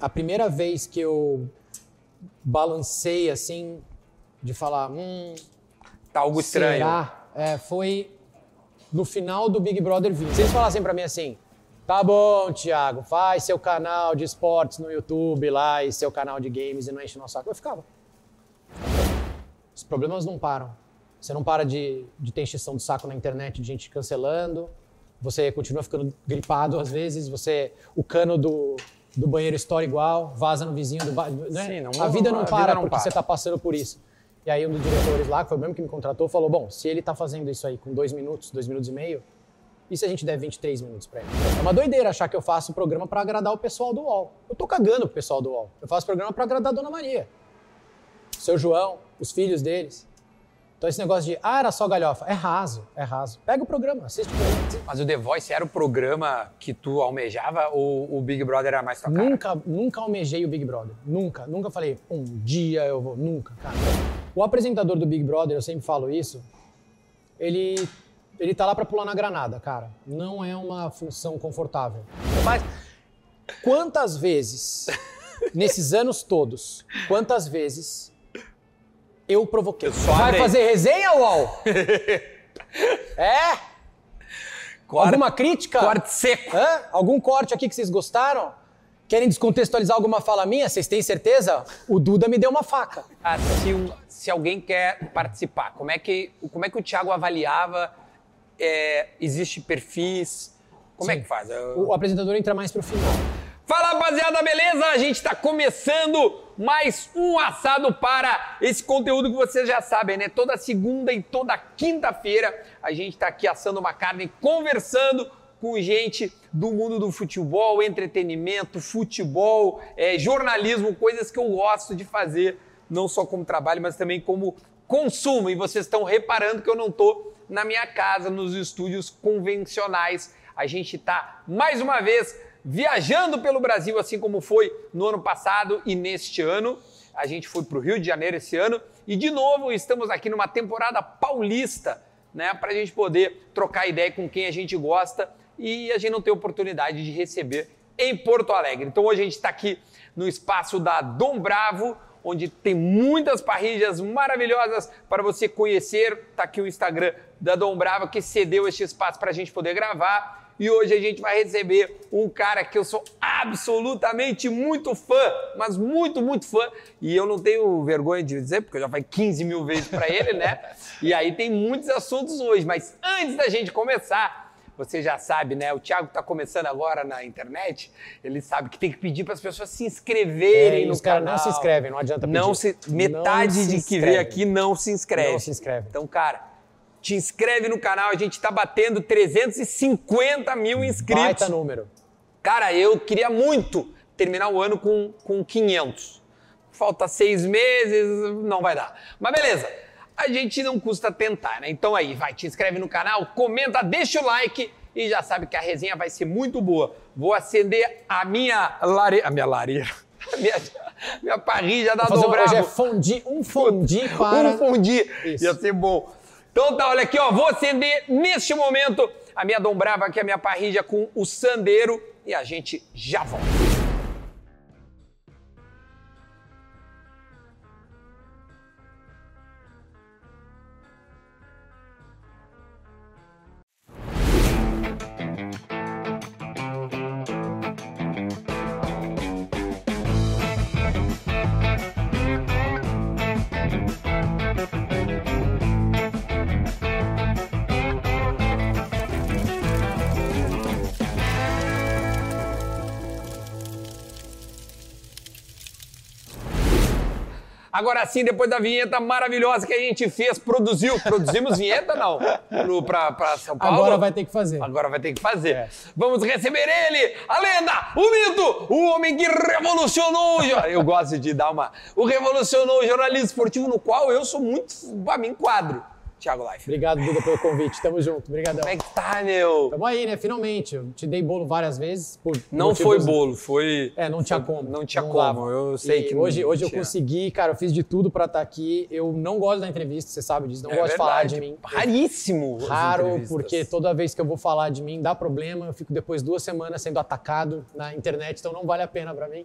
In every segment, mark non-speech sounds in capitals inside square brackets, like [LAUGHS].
A primeira vez que eu balancei assim, de falar, hum, Tá algo estranho. será? É, foi no final do Big Brother 20. Se eles falassem pra mim assim, tá bom, Thiago, faz seu canal de esportes no YouTube lá e seu canal de games e não enche o nosso saco, eu ficava. Os problemas não param. Você não para de, de ter encheção de saco na internet, de gente cancelando. Você continua ficando gripado às vezes. Você, o cano do, do banheiro estoura igual, vaza no vizinho do ba- né? Sim, não- a vida não vida para não porque para. você está passando por isso. E aí um dos diretores lá, que foi o mesmo que me contratou, falou: bom, se ele está fazendo isso aí com dois minutos, dois minutos e meio, e se a gente der 23 minutos pra ele? É uma doideira achar que eu faço programa pra agradar o pessoal do UOL. Eu tô cagando pro pessoal do UOL. Eu faço programa pra agradar a Dona Maria, o seu João, os filhos deles. Então esse negócio de, ah, era só galhofa. É raso, é raso. Pega o programa, assiste o programa. Mas o The Voice era o programa que tu almejava ou o Big Brother era mais tua cara? Nunca, nunca almejei o Big Brother. Nunca, nunca falei, um dia eu vou. Nunca, cara. O apresentador do Big Brother, eu sempre falo isso, ele, ele tá lá pra pular na granada, cara. Não é uma função confortável. Mas quantas vezes, [LAUGHS] nesses anos todos, quantas vezes eu provoquei? só Vai fazer resenha, UOL? [LAUGHS] é? Corte- Alguma crítica? Corte seco. Hã? Algum corte aqui que vocês gostaram? Querem descontextualizar alguma fala minha? Vocês têm certeza? O Duda me deu uma faca. Ah, se, se alguém quer participar, como é que, como é que o Thiago avaliava? É, existe perfis? Como é Sim. que faz? Eu- O apresentador entra mais pro final. Fala rapaziada, beleza? A gente tá começando mais um assado para esse conteúdo que vocês já sabem, né? Toda segunda e toda quinta-feira a gente tá aqui assando uma carne, conversando com gente do mundo do futebol, entretenimento, futebol, eh, jornalismo, coisas que eu gosto de fazer, não só como trabalho, mas também como consumo. E vocês estão reparando que eu não tô na minha casa, nos estúdios convencionais. A gente tá mais uma vez viajando pelo Brasil, assim como foi no ano passado e neste ano. A gente foi para o Rio de Janeiro esse ano e, de novo, estamos aqui numa temporada paulista, né? Para a gente poder trocar ideia com quem a gente gosta e a gente não tem oportunidade de receber em Porto Alegre. Então, hoje a gente está aqui no espaço da Dom Bravo, onde tem muitas parrilhas maravilhosas para você conhecer. Tá aqui o Instagram da Dom Bravo que cedeu este espaço para a gente poder gravar. E hoje a gente vai receber um cara que eu sou absolutamente muito fã, mas muito, muito fã. E eu não tenho vergonha de dizer, porque eu já falei 15 mil vezes para ele, né? [LAUGHS] E aí tem muitos assuntos hoje. Mas antes da gente começar, você já sabe, né? O Thiago tá começando agora na internet. Ele sabe que tem que pedir para as pessoas se inscreverem É, no os canal. não se inscrevem, não adianta Não pedir. se, metade Não se de que vê aqui não se inscreve. Não se inscreve. Então, cara, te inscreve no canal. A gente tá batendo 350 mil inscritos. Baita número. Cara, eu queria muito terminar o ano com, com 500. Falta seis meses, não vai dar. Mas beleza, a gente não custa tentar, né? Então aí, vai, te inscreve no canal, comenta, deixa o like e já sabe que a resenha vai ser muito boa. Vou acender a minha lareira. A minha lareira. [LAUGHS] A minha, minha parrilha da Dobravo. hoje é fondi, um fondi para... Um fundi. Isso. Ia ser bom. Então tá, olha aqui, ó. Vou acender neste momento a minha dombrava aqui, a minha parrilha com o sandeiro e a gente já volta. Agora sim, depois da vinheta maravilhosa que a gente fez, produziu. Produzimos vinheta, não? Pra São Paulo? Agora vai ter que fazer. Agora vai ter que fazer. É. Vamos receber ele, a lenda, o mito, o homem que revolucionou. Eu gosto de dar uma. O revolucionou o jornalismo esportivo, no qual eu sou muito. Pra mim, quadro. Thiago Life. Obrigado, Duda, pelo convite. Tamo junto. Obrigadão. Como é que tá, meu? Tamo aí, né? Finalmente. Eu te dei bolo várias vezes. Por Não motivos- foi bolo, foi. É, não tinha como. Não tinha como. dava. Eu sei E que hoje, não hoje eu consegui, cara, eu fiz de tudo pra estar aqui. Eu não gosto da entrevista, você sabe disso. Não É gosto de falar verdade. de mim. Raríssimo. Raro, porque toda vez que eu vou falar de mim dá problema. Eu fico depois duas semanas sendo atacado na internet, então não vale a pena pra mim.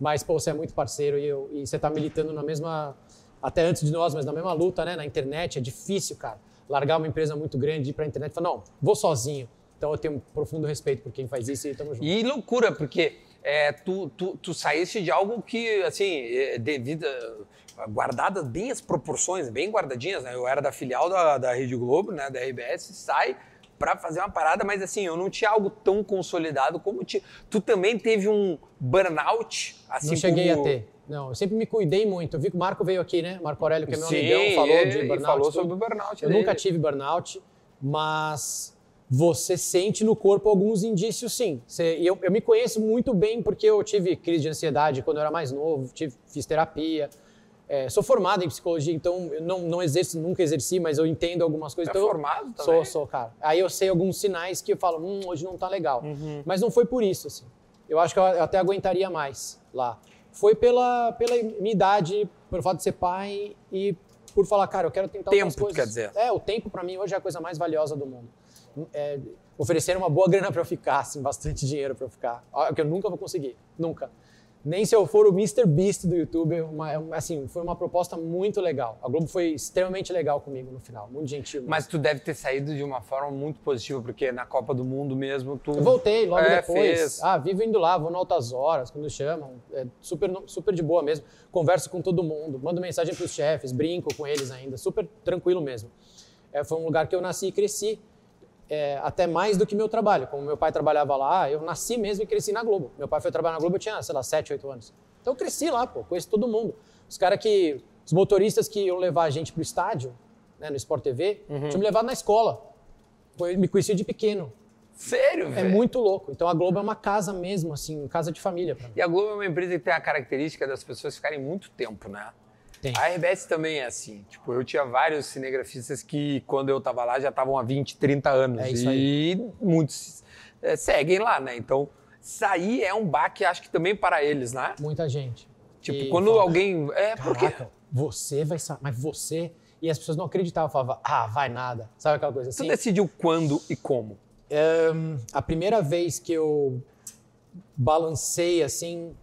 Mas, pô, você é muito parceiro e, eu, e você tá militando na mesma. Até antes de nós, mas na mesma luta, né? Na internet. É difícil, cara. Largar uma empresa muito grande ir pra internet e falar, não, vou sozinho. Então eu tenho um profundo respeito por quem faz isso e tamo junto. E loucura, porque é, tu, tu, tu saíste de algo que, assim, é, devido. a- Guardadas bem as proporções, bem guardadinhas, né? Eu era da filial da, da Rede Globo, né? Da RBS, sai pra fazer uma parada, mas assim, eu não tinha algo tão consolidado como ti. Tu também teve um burnout, assim Não cheguei como... a ter. Não, eu sempre me cuidei muito. Eu vi que o Marco veio aqui, né? Marco Aurélio, que é meu Sim, amigão, falou de ele burnout. falou sobre o burnout Eu dele. nunca tive burnout, mas você sente no corpo alguns indícios, sim. Você- e eu, eu me conheço muito bem porque eu tive crise de ansiedade quando eu era mais novo, tive, fiz terapia. É, sou formado em psicologia, então eu não, não exerço, nunca exerci, mas eu entendo algumas coisas. É então eu- formado também? Sou, sou, cara. Aí eu sei alguns sinais que eu falo, hum, hoje não tá legal. Uhum. Mas não foi por isso, assim. Eu acho que eu até aguentaria mais lá. Foi pela, pela minha idade, pelo fato de ser pai e por falar, cara, eu quero tentar Tempo, outras coisas. quer dizer? É, o tempo pra mim hoje é a coisa mais valiosa do mundo. É, ofereceram uma boa grana pra eu ficar, assim, bastante [LAUGHS] dinheiro pra eu ficar. Ó, Que eu nunca vou conseguir, nunca. Nem se eu for o Mr. Beast do YouTube, uma- é assim, foi uma proposta muito legal. A Globo foi extremamente legal comigo no final, muito gentil. Mas tu deve ter saído de uma forma muito positiva, porque na Copa do Mundo mesmo tu. Eu voltei logo É, depois. fez. Ah, vivo indo lá, vou em altas horas, quando chamam. É super, super de boa mesmo. Converso com todo mundo, mando mensagem para os chefes, brinco com eles ainda, super tranquilo mesmo. É, foi um lugar que eu nasci e cresci, é, até mais do que meu trabalho. Como meu pai trabalhava lá, eu nasci mesmo e cresci na Globo. Meu pai foi trabalhar na Globo, eu tinha, sei lá, 7, 8 anos. Então eu cresci lá, pô, conheço todo mundo. Os caras que. Os motoristas que iam levar a gente pro estádio, né, no Sport TV, Uhum. tinham me levado na escola. Me conhecia de pequeno. Sério, É velho? muito louco. Então a Globo é uma casa mesmo, assim, casa de família pra mim. E a Globo é uma empresa que tem a característica das pessoas ficarem muito tempo, né? Tem. A RBS também é assim. Tipo, eu tinha vários cinegrafistas que, quando eu tava lá, já estavam há 20, 30 anos. É isso e muitos é, seguem lá, né? Então, sair é um baque, acho que também para eles, né? Muita gente. Tipo, E quando fala, alguém. É, porque. Caraca, você vai sair, mas você. E as pessoas não acreditavam, falavam, ah, vai nada. Sabe aquela coisa Tu assim? decidiu quando e como? Ahn, a primeira vez que eu balancei assim,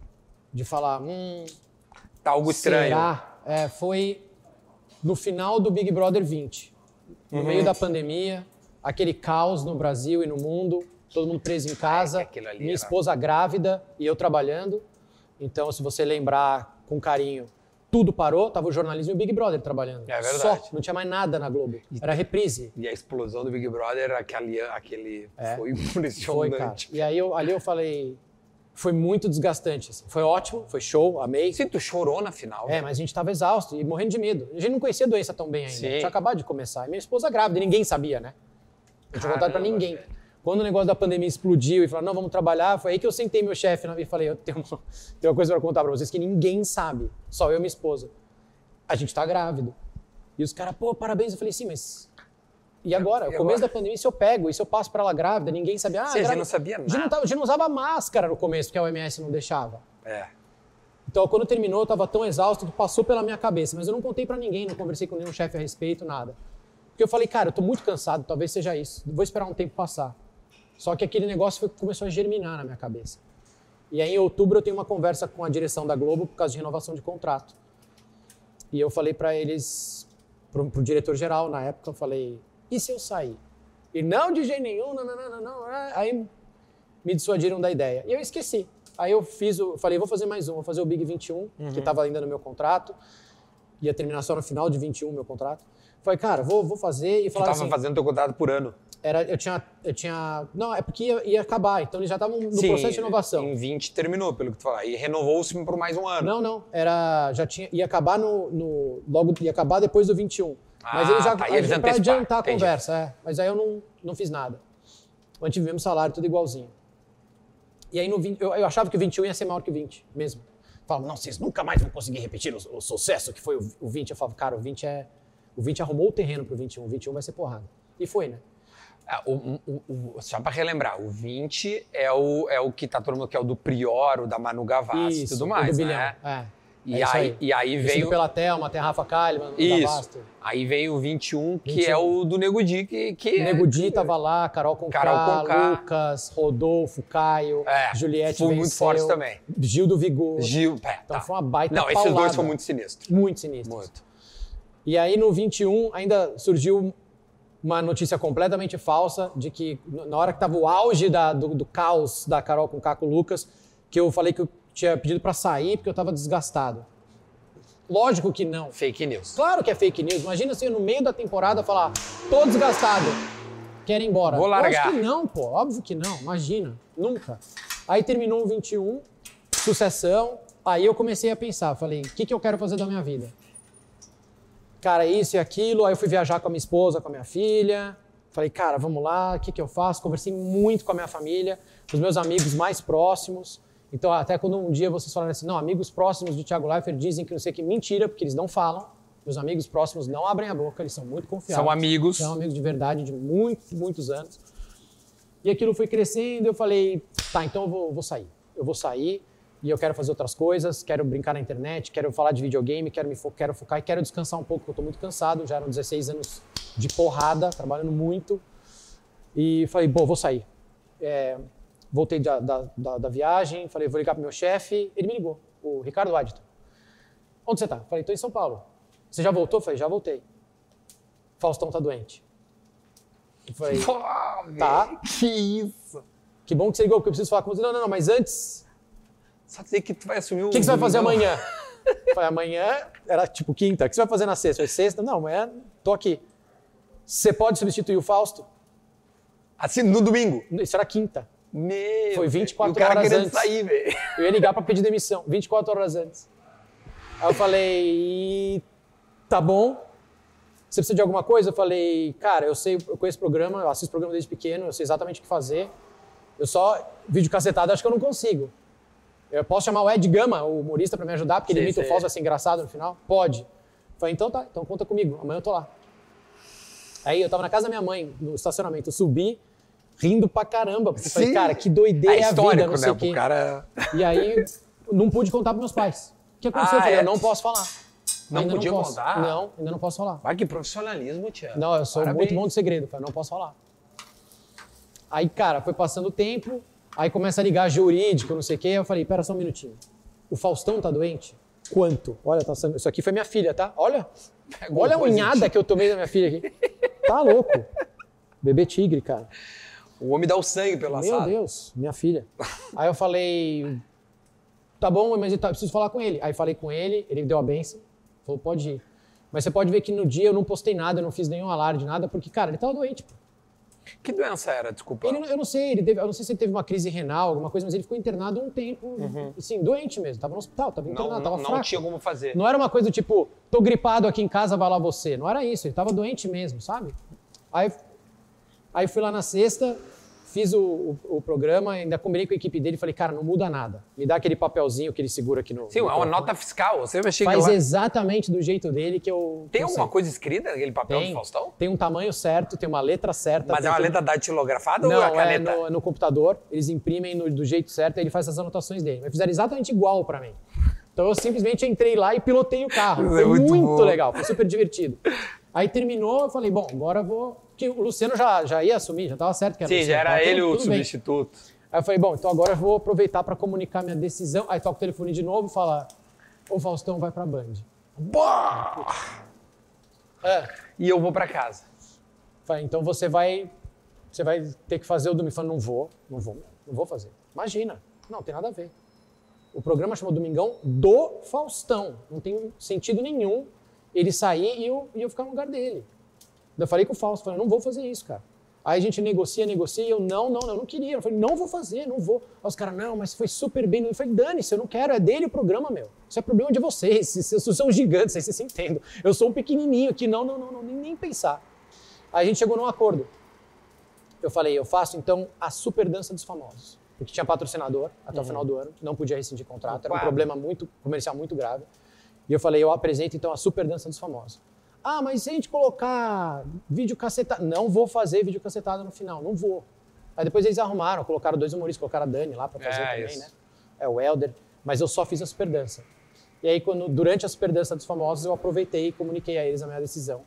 de falar, hum, Tá algo estranho. será? É, foi no final do Big Brother 20. No Uhum. meio da pandemia, aquele caos no Brasil e no mundo, todo mundo preso em casa, minha era- esposa grávida e eu trabalhando. Então, se você lembrar com carinho, tudo parou, tava o jornalismo e o Big Brother trabalhando. É verdade. Só, não tinha mais nada na Globo. Era reprise. E a explosão do Big Brother, aquele. aquele É. Foi [LAUGHS] Foi, impressionante. cara. E aí eu, ali eu falei, foi muito desgastante. assim. Foi ótimo, foi show, amei. Sim, tu chorou na final. É, mas a gente tava exausto e morrendo de medo. A gente não conhecia a doença tão bem ainda. Sim. Tinha acabado de começar. E minha esposa grávida, e ninguém sabia, né? Não tinha contado pra Caramba, ninguém. velho. Quando o negócio da pandemia explodiu e falaram, não, vamos trabalhar, foi aí que eu sentei meu chefe e falei, eu tenho uma, tenho uma coisa pra contar pra vocês que ninguém sabe, só eu e minha esposa. A gente tá grávido. E os caras, pô, parabéns. Eu falei, sim, mas... E agora? E o começo agora? da pandemia, se eu pego e se eu passo pra ela grávida, ninguém sabia. Ah, Sim, a gente grávida- não sabia não, nada. a gente não usava máscara no começo, porque a OMS não deixava. É. Então, quando terminou, eu tava tão exausto que passou pela minha cabeça, mas eu não contei pra ninguém, não conversei com nenhum chefe a respeito, nada. Porque eu falei, cara, eu tô muito cansado, talvez seja isso. Vou esperar um tempo passar. Só que aquele negócio foi, começou a germinar na minha cabeça. E aí, em outubro, eu tenho uma conversa com a direção da Globo por causa de renovação de contrato. E eu falei pra eles, pro, pro diretor geral na época, eu falei, e se eu sair? E não de jeito nenhum, não, não, não, não, não. Aí me dissuadiram da ideia. E eu esqueci. Aí eu fiz o. Falei, vou fazer mais um, vou fazer o Big 21, Uhum. que estava ainda no meu contrato. Ia terminar só no final de 21 o meu contrato. Falei, cara, vou, vou fazer. E Tu falaram tava assim, fazendo teu contrato por ano. era, eu, tinha, eu tinha. Não, é porque ia, ia acabar, então eles já estavam no Sim, processo de renovação. Em 20 terminou, pelo que tu falou. E renovou-se por mais um ano. Não, não. Era. Já tinha. Ia acabar no. no- logo ia acabar depois do 21. Mas Ah, eles já. tá, eles pra anteciparam, adiantar a entendi. conversa, é. Mas aí eu não, não fiz nada. Mantive o mesmo salário, tudo igualzinho. E aí no 20, eu, eu achava que o 21 ia ser maior que o 20 mesmo. Falavam, não, vocês nunca mais vão conseguir repetir o, o sucesso que foi o, o 20. Eu falava, cara, o 20 é. O 20 arrumou o terreno pro 21, o 21 vai ser porrada. E foi, né? Ah, o- o- só pra relembrar, o 20 é o, é o que tá todo mundo que é o do Prior, o da Manu Gavassi e tudo mais, do bilhão. né? É. E, É isso aí, e aí veio. pela Thelma, tem a Rafa Kalimann, Isso. Aí veio o 21, que 21. é o do Nego Di, que, que é- Nego Di tava lá, Carol Conká, Carol Conká. Lucas, Rodolfo, Caio, É, Juliette foi muito venceu, forte também. Gil do Vigor. Gil. É, Então tá. foi uma baita Não, esses paulada. dois foram muito sinistros. Muito sinistros. Muito. E aí no 21 ainda surgiu uma notícia completamente falsa de que na hora que tava o auge da- do, do caos da Carol com Caco Lucas, que eu falei que eu tinha pedido para sair porque eu tava desgastado. Lógico que não. Fake news. Claro que é fake news. Imagina se eu, no meio da temporada falar, tô desgastado, quero ir embora. Vou largar. Lógico que não, pô. Óbvio que não. Imagina. Nunca. Aí terminou o 21, sucessão. Aí eu comecei a pensar, falei, o que, que eu quero fazer da minha vida? Cara, isso e aquilo. Aí eu fui viajar com a minha esposa, com a minha filha. Falei, cara, vamos lá, o que, que eu faço? Conversei muito com a minha família, com os meus amigos mais próximos. Então, até quando um dia vocês falaram assim, não, amigos próximos do Thiago Leifert dizem que não sei que mentira, porque eles não falam. Meus amigos próximos não abrem a boca, eles são muito confiáveis. São amigos. São amigos de verdade de muitos, muitos anos. E aquilo foi crescendo, eu falei, tá, então eu vou, vou sair. Eu vou sair e eu quero fazer outras coisas, quero brincar na internet, quero falar de videogame, quero me fo quero focar e quero descansar um pouco, porque eu tô muito cansado, já eram 16 anos de porrada, trabalhando muito. E falei, bom, vou sair. É, voltei da, da, da, da viagem, falei, vou ligar pro meu chefe, ele me ligou, o Ricardo Adito. Onde você tá? Falei, tô em São Paulo. Você já voltou? Falei, já voltei. Faustão tá doente. Eu falei, [LAUGHS] Pô, Tá. Que isso. que bom que você ligou, porque eu preciso falar com você. Não, não, não, mas antes, Só dizer que tu vai assumir o. o que, que você vai fazer amanhã? [LAUGHS] Falei, amanhã era tipo quinta. O que você vai fazer na sexta? Eu falei, sexta? Não, amanhã tô aqui. Você pode substituir o Fausto? Assim, no domingo. Isso era quinta. Meu. Foi 24 e o cara horas querendo antes. sair, velho. [LAUGHS] Eu ia ligar para pedir demissão, 24 horas antes. Aí eu falei, tá bom. Você precisa de alguma coisa? Eu falei, cara, eu sei, eu conheço o programa, eu assisto o programa desde pequeno, eu sei exatamente o que fazer. Eu só, vídeo cacetado, acho que eu não consigo. Eu posso chamar o Ed Gama, o humorista, para me ajudar, porque ele Sei, imita o. Fausto, vai ser engraçado no final? Pode. Eu falei, então tá, então conta comigo, amanhã eu tô lá. Aí eu tava na casa da minha mãe, no estacionamento, eu subi, rindo pra caramba, porque eu falei, Sim. cara, que doideira é, É a vida, histórico, não sei né? quê. O cara. E aí, não pude contar pros meus pais. O que aconteceu? Ah, eu falei, é? eu não posso falar. Não Ainda podia posso. contar? Não, ainda não posso falar. Vai que profissionalismo, Tia. Não, eu sou Parabéns. muito bom de segredo, cara, não posso falar. Aí, cara, foi passando o tempo, aí começa a ligar jurídico, não sei o quê, eu falei, pera só um minutinho. O Faustão tá doente? Quanto? Olha, tá sangue- isso aqui foi minha filha, tá? Olha, Pegou olha a unhada que eu tomei da minha filha aqui. Tá louco. Bebê tigre, cara. O homem dá o sangue pelo Meu assado. Deus, minha filha. Aí eu falei, tá bom, mas eu tá- preciso falar com ele. Aí falei com ele, ele deu a benção, falou, pode ir. Mas você pode ver que no dia eu não postei nada, eu não fiz nenhum alarde, nada, porque, cara, ele tava doente. pô. Que doença era? Desculpa. Ele, não- eu não sei, ele teve, eu não sei se ele teve uma crise renal, alguma coisa, mas ele ficou internado um tempo, assim, doente mesmo, tava no hospital, tava não, internado, tava não, fraco. não tinha como fazer. Não era uma coisa do tipo, tô gripado aqui em casa, vai lá você. Não era isso, ele tava doente mesmo, sabe? Aí, aí fui lá na sexta, fiz o, o, o programa, ainda combinei com a equipe dele, falei, cara, não muda nada. Me dá aquele papelzinho que ele segura aqui no. Sim, é no uma microfone. nota fiscal. Você vai chegar Faz lá. exatamente do jeito dele que eu. Tem alguma coisa escrita naquele papel do Tem, Faustão? tem um tamanho certo, tem uma letra certa. Mas é uma tudo- letra datilografada ou Não, é a é caneta? no, no computador, eles imprimem no- do jeito certo e ele faz as anotações dele. Mas fizeram exatamente igual pra mim. Então eu simplesmente entrei lá e pilotei o carro. Isso Foi é muito muito, legal, foi super divertido. Aí terminou, eu falei, bom, agora eu vou. Que o Luciano já, já ia assumir, já tava certo que era Sim, Luciano, já era tudo- ele o tudo bem. substituto. Aí eu falei, bom, então agora eu vou aproveitar pra comunicar minha decisão. Aí toca o telefone de novo e fala: Ô Faustão, vai pra Band. Bah! É. E eu vou pra casa. Falei, então você vai. Você vai ter que fazer o domingo. Falei, não vou, não vou, não vou fazer. Imagina. Não, tem nada a ver. O programa chama Domingão do Faustão. Não tem sentido nenhum ele sair e eu, e eu ficar no lugar dele. Eu falei com o Fausto, falei, não vou fazer isso, cara. Aí a gente negocia, negocia, e eu não, não, eu não queria. Eu falei, não vou fazer, não vou. Aí os caras, não, mas foi super bem. Eu falei, dane-se, eu não quero, é dele o programa, meu. Isso é problema de vocês, [LAUGHS] vocês são gigantes, aí vocês se entendem. Eu sou um pequenininho aqui, não, não, não, não nem, nem pensar. Aí a gente chegou num acordo. Eu falei, eu faço então a super dança dos famosos. Porque tinha patrocinador até o final do ano, não podia rescindir contrato, era um problema muito comercial muito grave. E eu falei, eu apresento então a super dança dos famosos. Ah, mas se a gente colocar vídeo cacetado. Não vou fazer vídeo cacetado no final, não vou. Aí depois eles arrumaram, colocaram dois humoristas, colocaram a Dani lá pra fazer É, também, isso. né? É o Helder. Mas eu só fiz a super dança. E aí, quando, durante a super dança dos famosos, eu aproveitei e comuniquei a eles a minha decisão,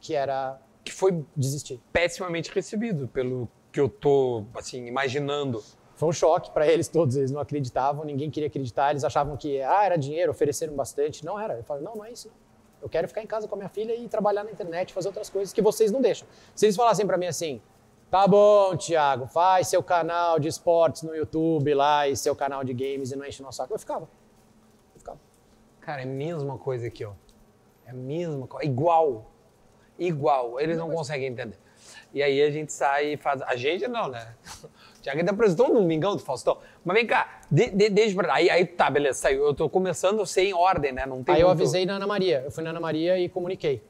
que era Que foi desistir. pessimamente recebido, pelo que eu tô, assim, imaginando. Foi um choque para eles todos, eles não acreditavam, ninguém queria acreditar, eles achavam que ah, era dinheiro, ofereceram bastante. Não era. Eu falei, não, não é isso. Não. Eu quero ficar em casa com a minha filha e trabalhar na internet, fazer outras coisas que vocês não deixam. Se eles falassem para mim assim, tá bom, Thiago, faz seu canal de esportes no YouTube lá e seu canal de games e não enche o nosso saco, eu ficava. Eu ficava. Cara, é a mesma coisa aqui, ó. É a mesma coisa. Igual. Igual. Eles não conseguem entender. E aí a gente sai e faz. A gente não, né? O Thiago ainda apresentou no Domingão do Faustão. Mas vem cá, de, de, deixa pra. Aí, aí tá, beleza, saiu. Eu tô começando sem ordem, né? Não tem Aí eu muito- avisei na Ana Maria, eu fui na Ana Maria e comuniquei.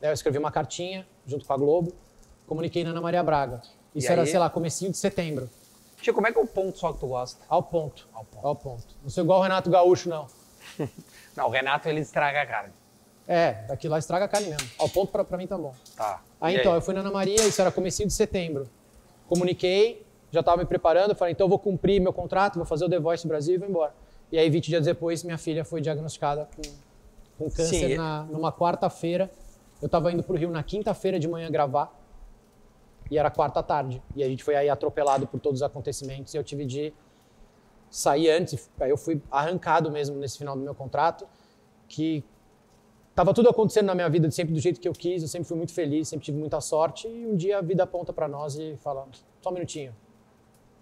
Daí eu escrevi uma cartinha junto com a Globo, comuniquei na Ana Maria Braga. Isso E era, aí? sei lá, comecinho de setembro. Tia, como é que é o ponto só que tu gosta? Ao ponto. Ao ponto. Ao ponto. Não sou igual o Renato Gaúcho, não. [LAUGHS] Não, o Renato ele estraga a carne. É, daqui lá estraga a carne mesmo. Ao ponto pra, pra mim tá bom. Tá. Aí E então, eu fui na Ana Maria, isso era comecinho de setembro. Comuniquei, já tava me preparando, falei, então vou cumprir meu contrato, vou fazer o The Voice Brasil e vou embora. E aí, 20 dias depois, minha filha foi diagnosticada com, com câncer na, numa quarta-feira. Eu tava indo pro Rio na quinta-feira de manhã gravar, e era quarta tarde. E a gente foi aí atropelado por todos os acontecimentos e eu tive de sair antes. Aí eu fui arrancado mesmo nesse final do meu contrato, que tava tudo acontecendo na minha vida sempre do jeito que eu quis, eu sempre fui muito feliz, sempre tive muita sorte e um dia a vida aponta para nós e fala: "Só um minutinho.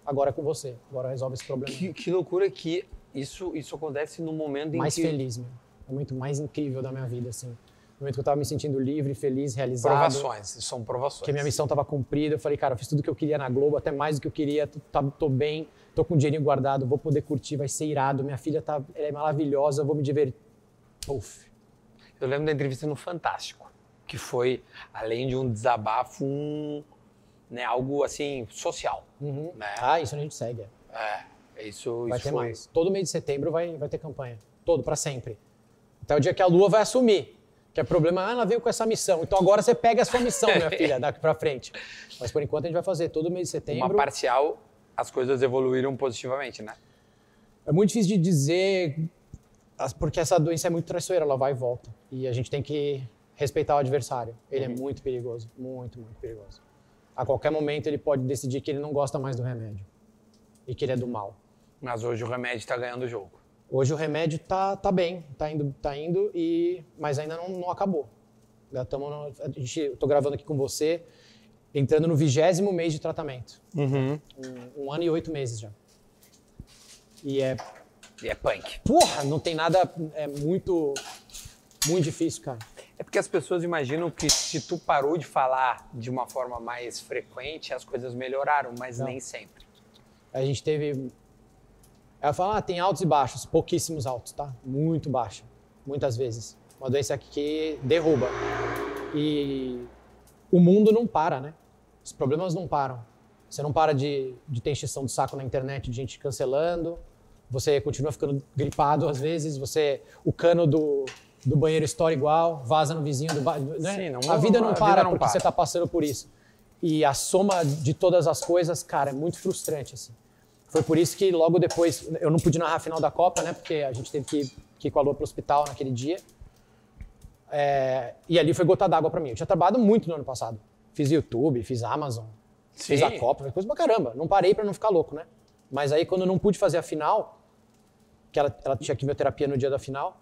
Agora é com você. Agora resolve esse problema". Que, que loucura que isso, isso acontece no momento em mais que... feliz, meu. É muito mais incrível da minha vida assim. No momento que eu tava me sentindo livre, feliz, realizado. Provações, são provações. que a minha missão estava cumprida. Eu falei, cara, eu fiz tudo que eu queria na Globo, até mais do que eu queria. Tô, tá- tô bem, tô com dinheirinho guardado, vou poder curtir, vai ser irado. Minha filha tá, ela é maravilhosa, vou me divertir. Uf. Eu lembro da entrevista no Fantástico, que foi, além de um desabafo, um, né, algo assim, social. Uhum. Né? Ah, isso a gente segue. é. É, isso, Vai isso ter foi. mais. Todo mês de setembro vai, vai ter campanha. Todo, para sempre. Até o dia que a Lua vai assumir. Que é problema, ah, ela veio com essa missão. Então agora você pega a sua missão, minha [LAUGHS] filha, daqui pra frente. Mas por enquanto a gente vai fazer todo mês de setembro. Uma parcial, as coisas evoluíram positivamente, né? É muito difícil de dizer, porque essa doença é muito traiçoeira, ela vai e volta. E a gente tem que respeitar o adversário. Ele é muito perigoso, muito, muito perigoso. A qualquer momento ele pode decidir que ele não gosta mais do remédio e que ele é do mal. Mas hoje o remédio está ganhando o jogo. Hoje o remédio tá, tá bem, tá indo, tá indo e, mas ainda não, não acabou. Já tamo no- a gente, eu tô gravando aqui com você, entrando no vigésimo mês de tratamento. Um, um ano e oito meses já. E é E é punk. Porra, não tem nada. É muito. Muito difícil, cara. É porque as pessoas imaginam que se tu parou de falar de uma forma mais frequente, as coisas melhoraram, mas Não. nem sempre. A gente teve. Ela fala, ah, tem altos e baixos, pouquíssimos altos, tá? Muito baixa, muitas vezes. Uma doença que derruba. E o mundo não para, né? Os problemas não param. Você não para de, de ter encheção de saco na internet, de gente cancelando. Você continua ficando gripado às vezes. Você, o cano do, do banheiro estoura igual, vaza no vizinho do ba- né? Sim, não- a vida não a vida para não porque para. você está passando por isso. E a soma de todas as coisas, cara, é muito frustrante assim. Foi por isso que logo depois eu não pude narrar a final da Copa, né? Porque a gente teve que, que ir com a Lua pro hospital naquele dia. É, e ali foi gota d'água pra mim. Eu tinha trabalhado muito no ano passado. Fiz YouTube, fiz Amazon, fiz Sim. a Copa, fiz coisa pra caramba. Não parei pra não ficar louco, né? Mas aí quando eu não pude fazer a final, que ela, ela tinha quimioterapia no dia da final,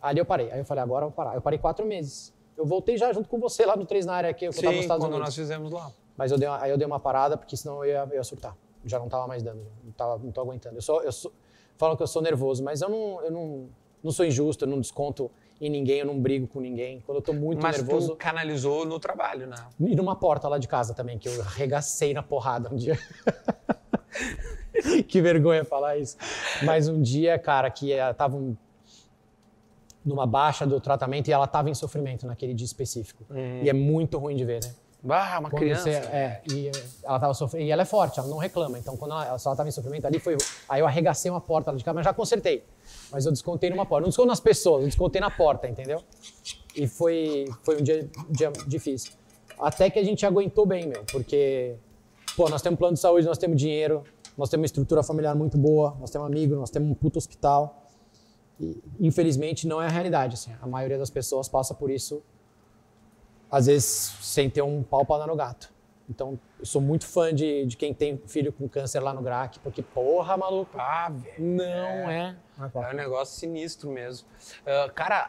ali eu parei. Aí eu falei, agora eu vou parar. Eu parei quatro meses. Eu voltei já junto com você lá no Três na área aqui, eu tava nos Sim, Estados quando Unidos. nós fizemos lá. Mas eu dei uma, aí eu dei uma parada, porque senão eu ia, eu ia surtar. Já não tava mais dando, não, tava, não tô aguentando. Eu sou, eu sou, falam que eu sou nervoso, mas eu não, eu não, não sou injusto, eu não desconto em ninguém, eu não brigo com ninguém. Quando eu tô muito Mas nervoso. tu canalizou no trabalho, né? E numa porta lá de casa também, que eu arregacei na porrada um dia. [LAUGHS] que vergonha falar isso. Mas um dia, cara, que ela tava um- numa baixa do tratamento e ela tava em sofrimento naquele dia específico. E é muito ruim de ver, né? Ah, uma Quando criança. você- é, e ela tava sofrendo. E ela é forte, ela não reclama. Então, quando ela, se ela tava em sofrimento ali, foi. Aí eu arregacei uma porta lá de casa, mas já consertei. Mas eu descontei numa porta. Não desconto nas pessoas, eu descontei na porta, entendeu? E foi, foi um dia, dia difícil. Até que a gente aguentou bem, meu, porque, pô, nós temos plano de saúde, nós temos dinheiro, nós temos uma estrutura familiar muito boa, nós temos amigos, nós temos um puto hospital. E, infelizmente, não é a realidade, assim. A maioria das pessoas passa por isso às vezes sem ter um pau pra dar no gato. Então, eu sou muito fã de, de quem tem filho com câncer lá no GRAC, porque, porra, maluco, Ah, velho. não é. É um negócio sinistro mesmo. Ah, cara,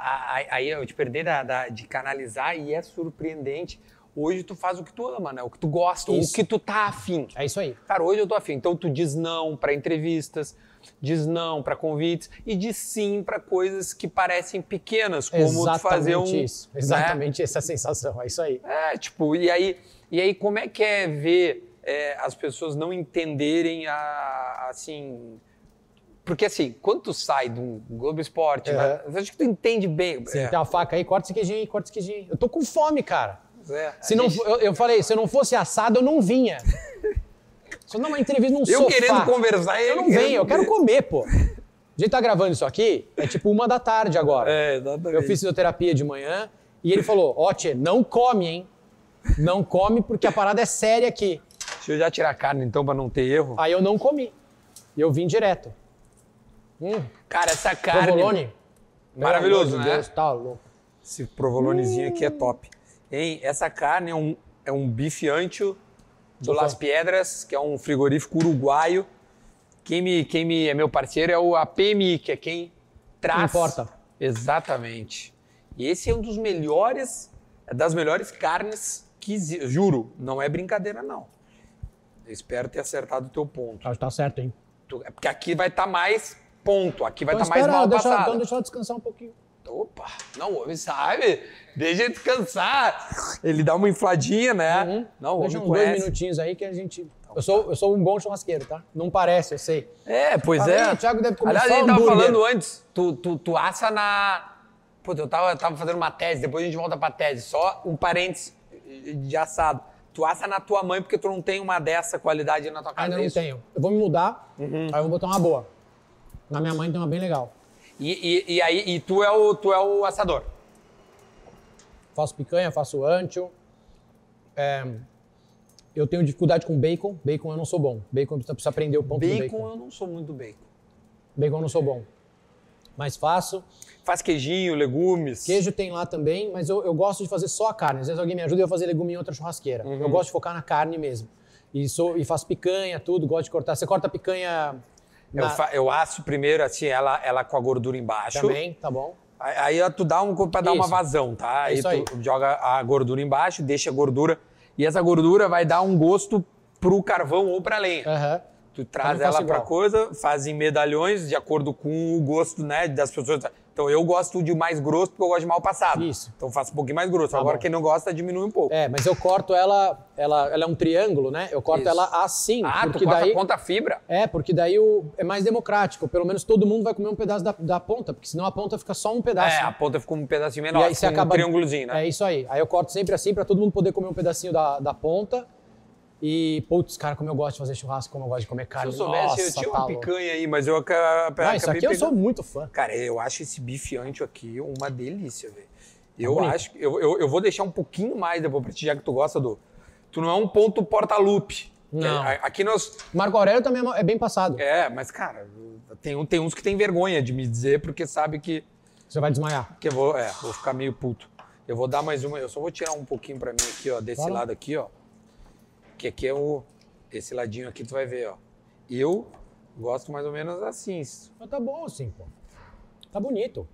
aí eu te perdi da, da- de canalizar e é surpreendente. Hoje tu faz o que tu ama, né? O que tu gosta, Isso. o que tu tá afim. É isso aí. Cara, hoje eu tô afim. Então tu diz não pra entrevistas, diz não pra convites e diz sim pra coisas que parecem pequenas, como Exatamente fazer um. isso. né? Exatamente essa sensação, é isso aí. É, tipo, e aí, e aí como é que é ver é, as pessoas não entenderem a, assim... Porque assim, quando tu sai do Globo Esporte, Uhum. né, eu acho que tu entende bem. Você é, tem uma faca aí, corta esse queijinho corta esse queijinho. Eu tô com fome, cara. é, Se não, gente- eu, eu falei, se eu não fosse assado, eu não vinha. [LAUGHS] Se eu dar uma entrevista num Eu sofá, querendo conversar, eu não venho, eu quero comer. pô. A gente tá gravando isso aqui, é tipo uma da tarde agora. É, exatamente. Eu fiz fisioterapia de manhã e ele falou: Ó, Tchê, não come, hein? Não come porque a parada é séria aqui. Deixa eu já tirar a carne então pra não ter erro. Aí eu não comi. E eu vim direto. Hum, Cara, essa carne. provolone. Maravilhoso, Meu amor de né? Deus, tá louco. Esse provolonezinho aqui é top. Hein? Essa carne é um, é um bife ancho do. Las Piedras, que é um frigorífico uruguaio. Quem, me, quem me é meu parceiro é o APMI, que é quem traz. Importa. Exatamente. E esse é um dos melhores, é das melhores carnes que Juro, não é brincadeira, não. Eu espero ter acertado o teu ponto. Acho que tá certo, hein? Tu- É porque aqui vai estar mais ponto, aqui vai Então estar mais mal deixa, passado. então deixa ela descansar um pouquinho. Opa, não, sabe. Deixa ele descansar. Ele dá uma infladinha, né? Não, o Deixa uns dois minutinhos aí que a gente. Eu sou, eu sou um bom churrasqueiro, tá? Não parece, eu sei. É, pois é. o Thiago deve comer Aliás, a gente tava hambúrguer. falando antes, tu, tu, tu assa na... Pô, eu tava, tava fazendo uma tese, depois a gente volta pra tese. Só um parênteses de assado. Tu assa na tua mãe porque tu não tem uma dessa qualidade na tua casa, Ainda não tenho. Eu vou me mudar, Uhum. aí eu vou botar uma boa. Na minha mãe tem uma bem legal. E, e, e aí, e tu é o, tu é o assador. Faço picanha, faço ancho. É, eu tenho dificuldade com bacon. Bacon eu não sou bom. Bacon eu preciso aprender o ponto do Bacon, bacon. eu não sou muito bacon. Bacon eu não sou bom. Mas faço. Faz queijinho, legumes. Queijo tem lá também, mas eu, eu gosto de fazer só a carne. Às vezes alguém me ajuda e eu fazer legume em outra churrasqueira. Uhum. Eu gosto de focar na carne mesmo. E, sou, e faço picanha, tudo, gosto de cortar. Você corta a picanha Eu, na- fa- eu asso primeiro, assim, ela, ela com a gordura embaixo. também, tá bom? Aí tu dá um pra dar uma vazão, tá? Aí Isso tu aí. joga a gordura embaixo, deixa a gordura. E essa gordura vai dar um gosto pro carvão ou pra lenha. Aham. Tu traz ela pra igual. coisa, faz em medalhões de acordo com o gosto, né, das pessoas. Então eu gosto de mais grosso porque eu gosto de mal passado. Isso. Então eu faço um pouquinho mais grosso. Tá Agora bom. quem não gosta diminui um pouco. É, mas eu corto ela, ela, ela é um triângulo, né? Eu corto Isso. ela assim, ah, tu porque corta daí a ponta fibra. é, porque daí o, é mais democrático. Pelo menos todo mundo vai comer um pedaço da, da ponta, porque senão a ponta fica só um pedaço. É, né? a ponta ficou um pedacinho E menor, aí você fica acaba um triângulozinho, né? É isso aí. Aí eu corto sempre assim pra todo mundo poder comer um pedacinho da, da ponta. E putz, cara, como eu gosto de fazer churrasco, como eu gosto de comer Se carne. eu soubesse, eu Nossa, tinha tá uma picanha aí, mas eu aca- Não, isso acabei aqui eu sou muito fã. Cara, eu acho esse bife ancho aqui uma delícia, velho. Eu bonito. acho eu, eu, eu vou deixar um pouquinho mais depois pra ti, já que tu gosta do. Tu não é um ponto porta-lupe. Não. É, aqui nós. Marco Aurélio também é bem passado. É, mas, cara, tem, tem uns que tem vergonha de me dizer, porque sabe que, Você vai desmaiar. que eu vou, é, vou ficar meio puto. Eu vou dar mais uma, eu só vou tirar um pouquinho pra mim aqui, ó, desse Fala. lado aqui, ó. Que aqui é o. Esse ladinho aqui tu vai ver, ó. Eu gosto mais ou menos assim. Mas tá bom assim, pô. Tá bonito.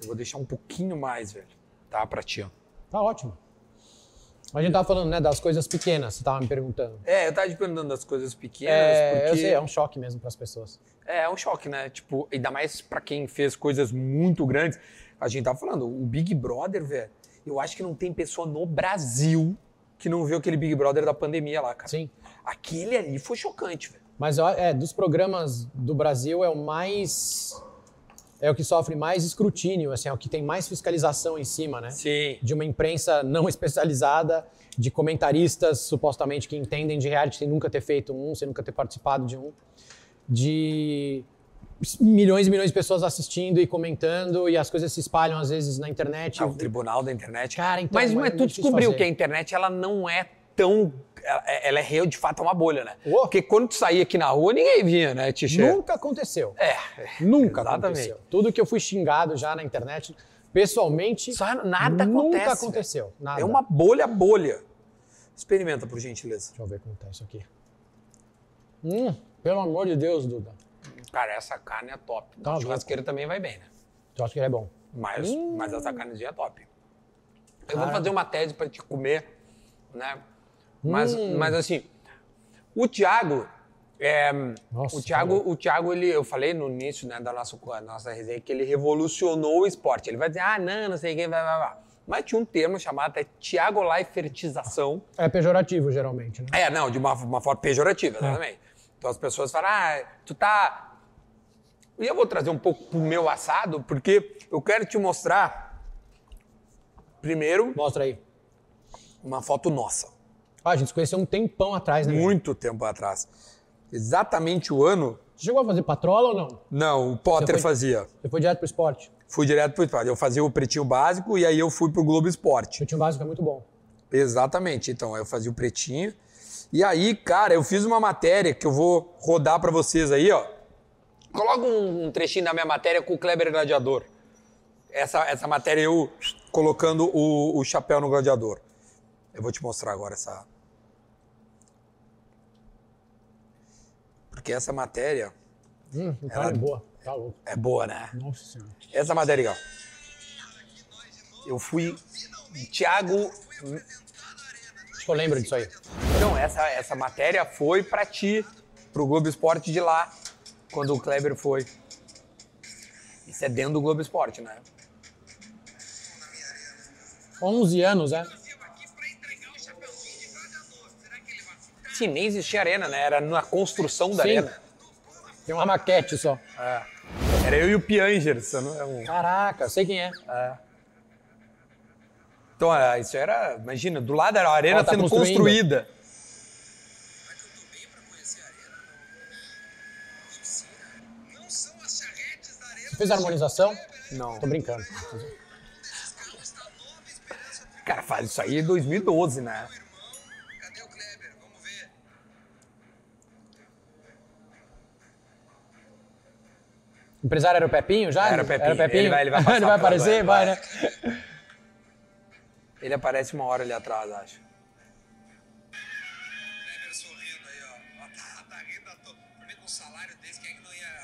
Eu vou deixar um pouquinho mais, velho. Tá, pra ti, ó. Tá ótimo. A gente tava falando, né, das coisas pequenas, você tava me perguntando. É, eu tava te perguntando das coisas pequenas, É, porque... eu sei, é um choque mesmo pras pessoas. É, é um choque, né? Tipo, ainda mais pra quem fez coisas muito grandes. A gente tava falando, o Big Brother, velho, eu acho que não tem pessoa no Brasil que não viu aquele Big Brother da pandemia lá, cara. Sim. Aquele ali foi chocante, velho. Mas é, dos programas do Brasil é o mais. é o que sofre mais escrutínio, assim, é o que tem mais fiscalização em cima, né? Sim. De uma imprensa não especializada, de comentaristas supostamente que entendem de reality sem nunca ter feito um, sem nunca ter participado de um, de milhões e milhões de pessoas assistindo e comentando e as coisas se espalham às vezes na internet. É o tribunal da internet. Cara, então, mas, é mas tu descobriu fazer. que a internet ela não é tão. Ela, ela é real, de fato, é uma bolha, né? Oh. Porque quando tu saía aqui na rua, ninguém vinha, né, Tichê? Nunca aconteceu. É. Nunca Exatamente. aconteceu. Tudo que eu fui xingado já na internet, pessoalmente, Só nada nunca acontece. aconteceu. velho. Nada. É uma bolha, bolha. Experimenta, por gentileza. Deixa eu ver como tá isso aqui. Hum, pelo amor de Deus, Duda. Cara, essa carne é top. Tá churrasqueira também vai bem, né? Eu acho que ele é bom. Mas, mas essa carnezinha é top. Eu vou fazer uma tese pra te comer, né? Mas, Hum. mas assim, o Thiago. é, Nossa, o Thiago, cara. o Thiago, ele, eu falei no início né, da nossa, nossa resenha que ele revolucionou o esporte. Ele vai dizer, ah, não, não sei o que, vai, vai, vai. Mas tinha um termo chamado até Thiago Leifertização. É pejorativo, geralmente, né? É, não, de uma, uma forma pejorativa, exatamente. Então as pessoas falam, ah, tu tá. E eu vou trazer um pouco pro meu assado, porque eu quero te mostrar, primeiro, Mostra aí. uma foto nossa. Ah, a gente se conheceu um tempão atrás, né? Muito tempo atrás. Exatamente o ano. Você chegou a fazer patrola ou não? Não, o Potter Você foi- fazia. Você foi direto pro esporte? Fui direto pro esporte. Eu fazia o pretinho básico e aí eu fui pro Globo Esporte. O time básico é muito bom. Exatamente. Então, eu fazia o pretinho. E aí, cara, eu fiz uma matéria que eu vou rodar pra vocês aí, ó. Coloca um, um trechinho da minha matéria com o Kleber Gladiador. Essa, essa matéria eu colocando o, o chapéu no gladiador. Eu vou te mostrar agora essa. Porque essa matéria Hum, Ela- é boa. Tá louco. é boa, né? Nossa senhora. Essa matéria é legal. Eu fui. Thiago Acho que eu lembro disso aí. Então, essa, essa matéria foi pra ti, pro Globo Esporte de lá, quando o Kleber foi. Isso é dentro do Globo Esporte, né? 11 anos, é? Sim, nem existia arena, né? Era na construção da Sim. arena. Tem uma maquete só. Era eu e o Piangers. não- é um- Caraca, sei quem é. Então, é, isso era, imagina, do lado era a arena Ó, tá sendo construída. Fez harmonização? Não. Tô brincando. Cara, faz isso aí em 2012, né? Cadê o Kleber? Vamos ver. O empresário era o Pepinho já? Era o Pepinho. Era o Pepinho? Ele vai- ele vai passar [LAUGHS] ele vai aparecer? vai- Vai, né? Ele aparece uma hora ali atrás, acho. Kleber sorrindo aí, ó. Ó, Tá,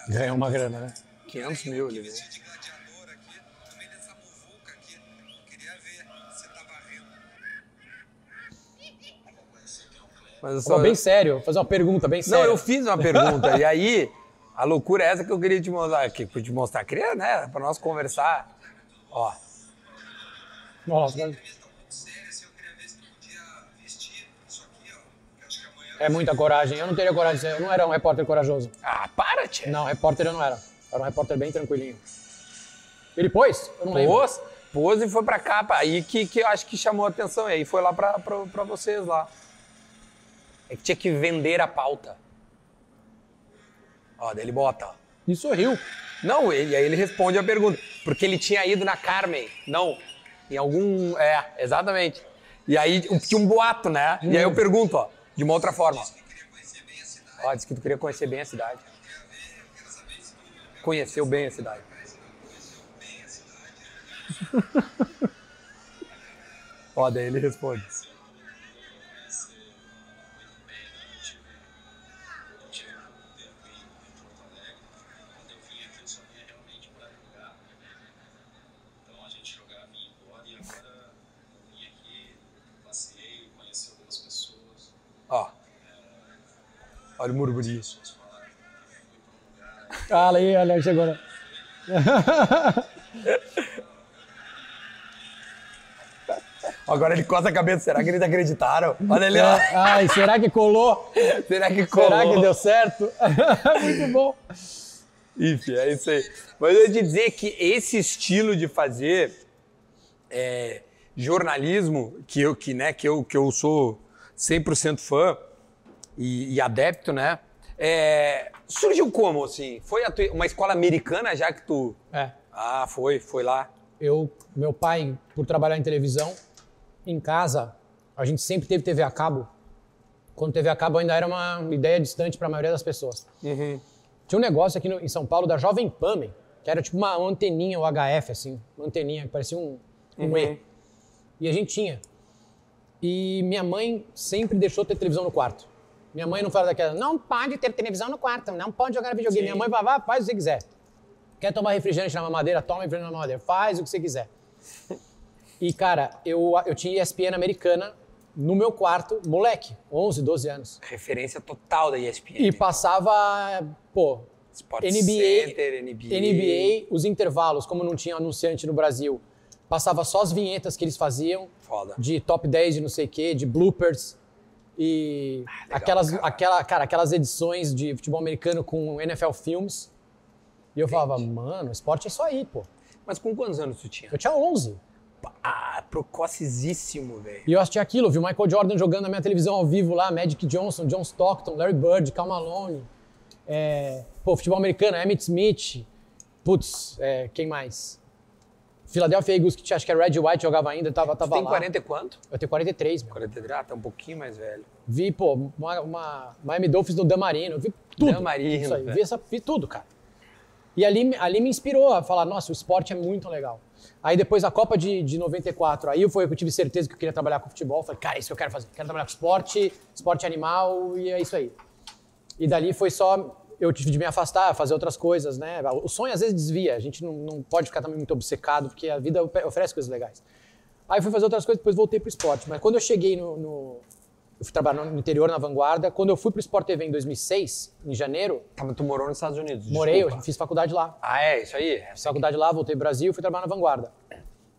é Ganhou uma grana, né? 500 mil ele viu. vestir de gladiador aqui? No meio dessa muvuca aqui. Eu queria ver se você tava rindo. Mas eu Pô, bem sério, vou fazer uma pergunta bem séria. Não, eu fiz uma pergunta. [LAUGHS] e aí, a loucura é essa que eu queria te mostrar. Que, te mostrar. Queria, né? Pra nós conversar. Ó. Nossa, assim, eu queria ver se tu podia vestir isso aqui, ó. Que eu acho que amanhã. é muita coragem. Eu não teria coragem de ser. Eu não era um repórter corajoso. Ah, para, tia. Não, repórter eu não era. Era um repórter bem tranquilinho. Ele pôs? Eu não lembro. Pôs, pôs e foi pra capa. Aí que, que eu acho que chamou a atenção. E aí foi lá pra, pra, pra vocês lá. É que tinha que vender a pauta. Ó, daí ele bota, ó. E sorriu. Não, ele, aí ele responde a pergunta. Porque ele tinha ido na Carmen. Não. Em algum. É, exatamente. E aí tinha um boato, né? E aí eu pergunto, ó, de uma outra forma. Ó, disse que tu queria conhecer bem a cidade. Conheceu bem a cidade. ó, daí ele responde. Olha o murmurinho. Fala aí, olha, chegou. né? Agora ele coça a cabeça. Será que eles acreditaram? Olha ele, ó. Ai, será que colou? Será que colou? Será que deu certo? [LAUGHS] Muito bom. Enfim, é isso aí. Mas eu ia te dizer que esse estilo de fazer é, jornalismo, que eu, que, né, que, eu, que eu sou 100% fã e, e adepto, né? É, surgiu como, assim? Foi tua- uma escola americana já que tu... É. Ah, foi, foi lá. Eu, meu pai, por trabalhar em televisão, em casa, a gente sempre teve TV a cabo. Quando TV a cabo ainda era uma ideia distante para a maioria das pessoas. Tinha um negócio aqui no- em São Paulo da Jovem Pan, que era tipo uma anteninha, o HF, assim, uma anteninha que parecia um, um E. E a gente tinha. E minha mãe sempre deixou ter televisão no quarto. Minha mãe não fala daquela, não pode ter televisão no quarto, não pode jogar videogame. Minha mãe falava, "Ah, faz o que você quiser. Quer tomar refrigerante na mamadeira? Toma refrigerante na mamadeira. Faz o que você quiser. E, cara, eu, eu tinha ESPN americana no meu quarto, moleque, 11, 12 anos. Referência total da ESPN. E passava, pô, Sport NBA, Center, NBA. NBA, os intervalos, como não tinha anunciante no Brasil, passava só as vinhetas que eles faziam, Foda. de top 10 de não sei o quê, de bloopers. E Ah, legal, aquelas, cara. Aquela, cara, aquelas edições de futebol americano com NFL Films. E eu falava, mano, esporte é isso aí, pô. Mas com quantos anos tu tinha? Eu tinha 11. Ah, precocesíssimo, velho. E eu assisti aquilo, vi o Michael Jordan jogando na minha televisão ao vivo lá, Magic Johnson, John Stockton, Larry Bird, Cal Malone. É, pô, futebol americano, Emmett Smith. Putz, é, quem mais? Philadelphia Eagles, que tinha- acho que era Red White, jogava ainda, tava, tava tem lá. 40 e quanto? Eu tenho 43, meu. 43, ah, tá um pouquinho mais velho. Vi, pô, uma, uma Miami Dolphins no Dan Marino, vi tudo. Dan Marino, Isso aí, vi, essa, vi tudo, cara. E ali, ali me inspirou a falar, nossa, o esporte é muito legal. Aí depois a Copa de, de 94, aí foi que eu tive certeza que eu queria trabalhar com futebol. Falei, cara, é isso que eu quero fazer. Quero trabalhar com esporte, esporte animal e é isso aí. E dali foi só eu tive de me afastar, fazer outras coisas, né? O sonho às vezes desvia, a gente não, não pode ficar também muito obcecado, porque a vida oferece coisas legais. Aí fui fazer outras coisas, depois voltei pro esporte. Mas quando eu cheguei no, no eu fui trabalhar no interior, na vanguarda. Quando eu fui pro Sport TV em 2006, em janeiro, Tá, mas tu morou nos Estados Unidos? morei, eu desculpa. fiz faculdade lá. Ah, é, isso aí. Fiz faculdade lá, voltei pro Brasil, fui trabalhar na vanguarda.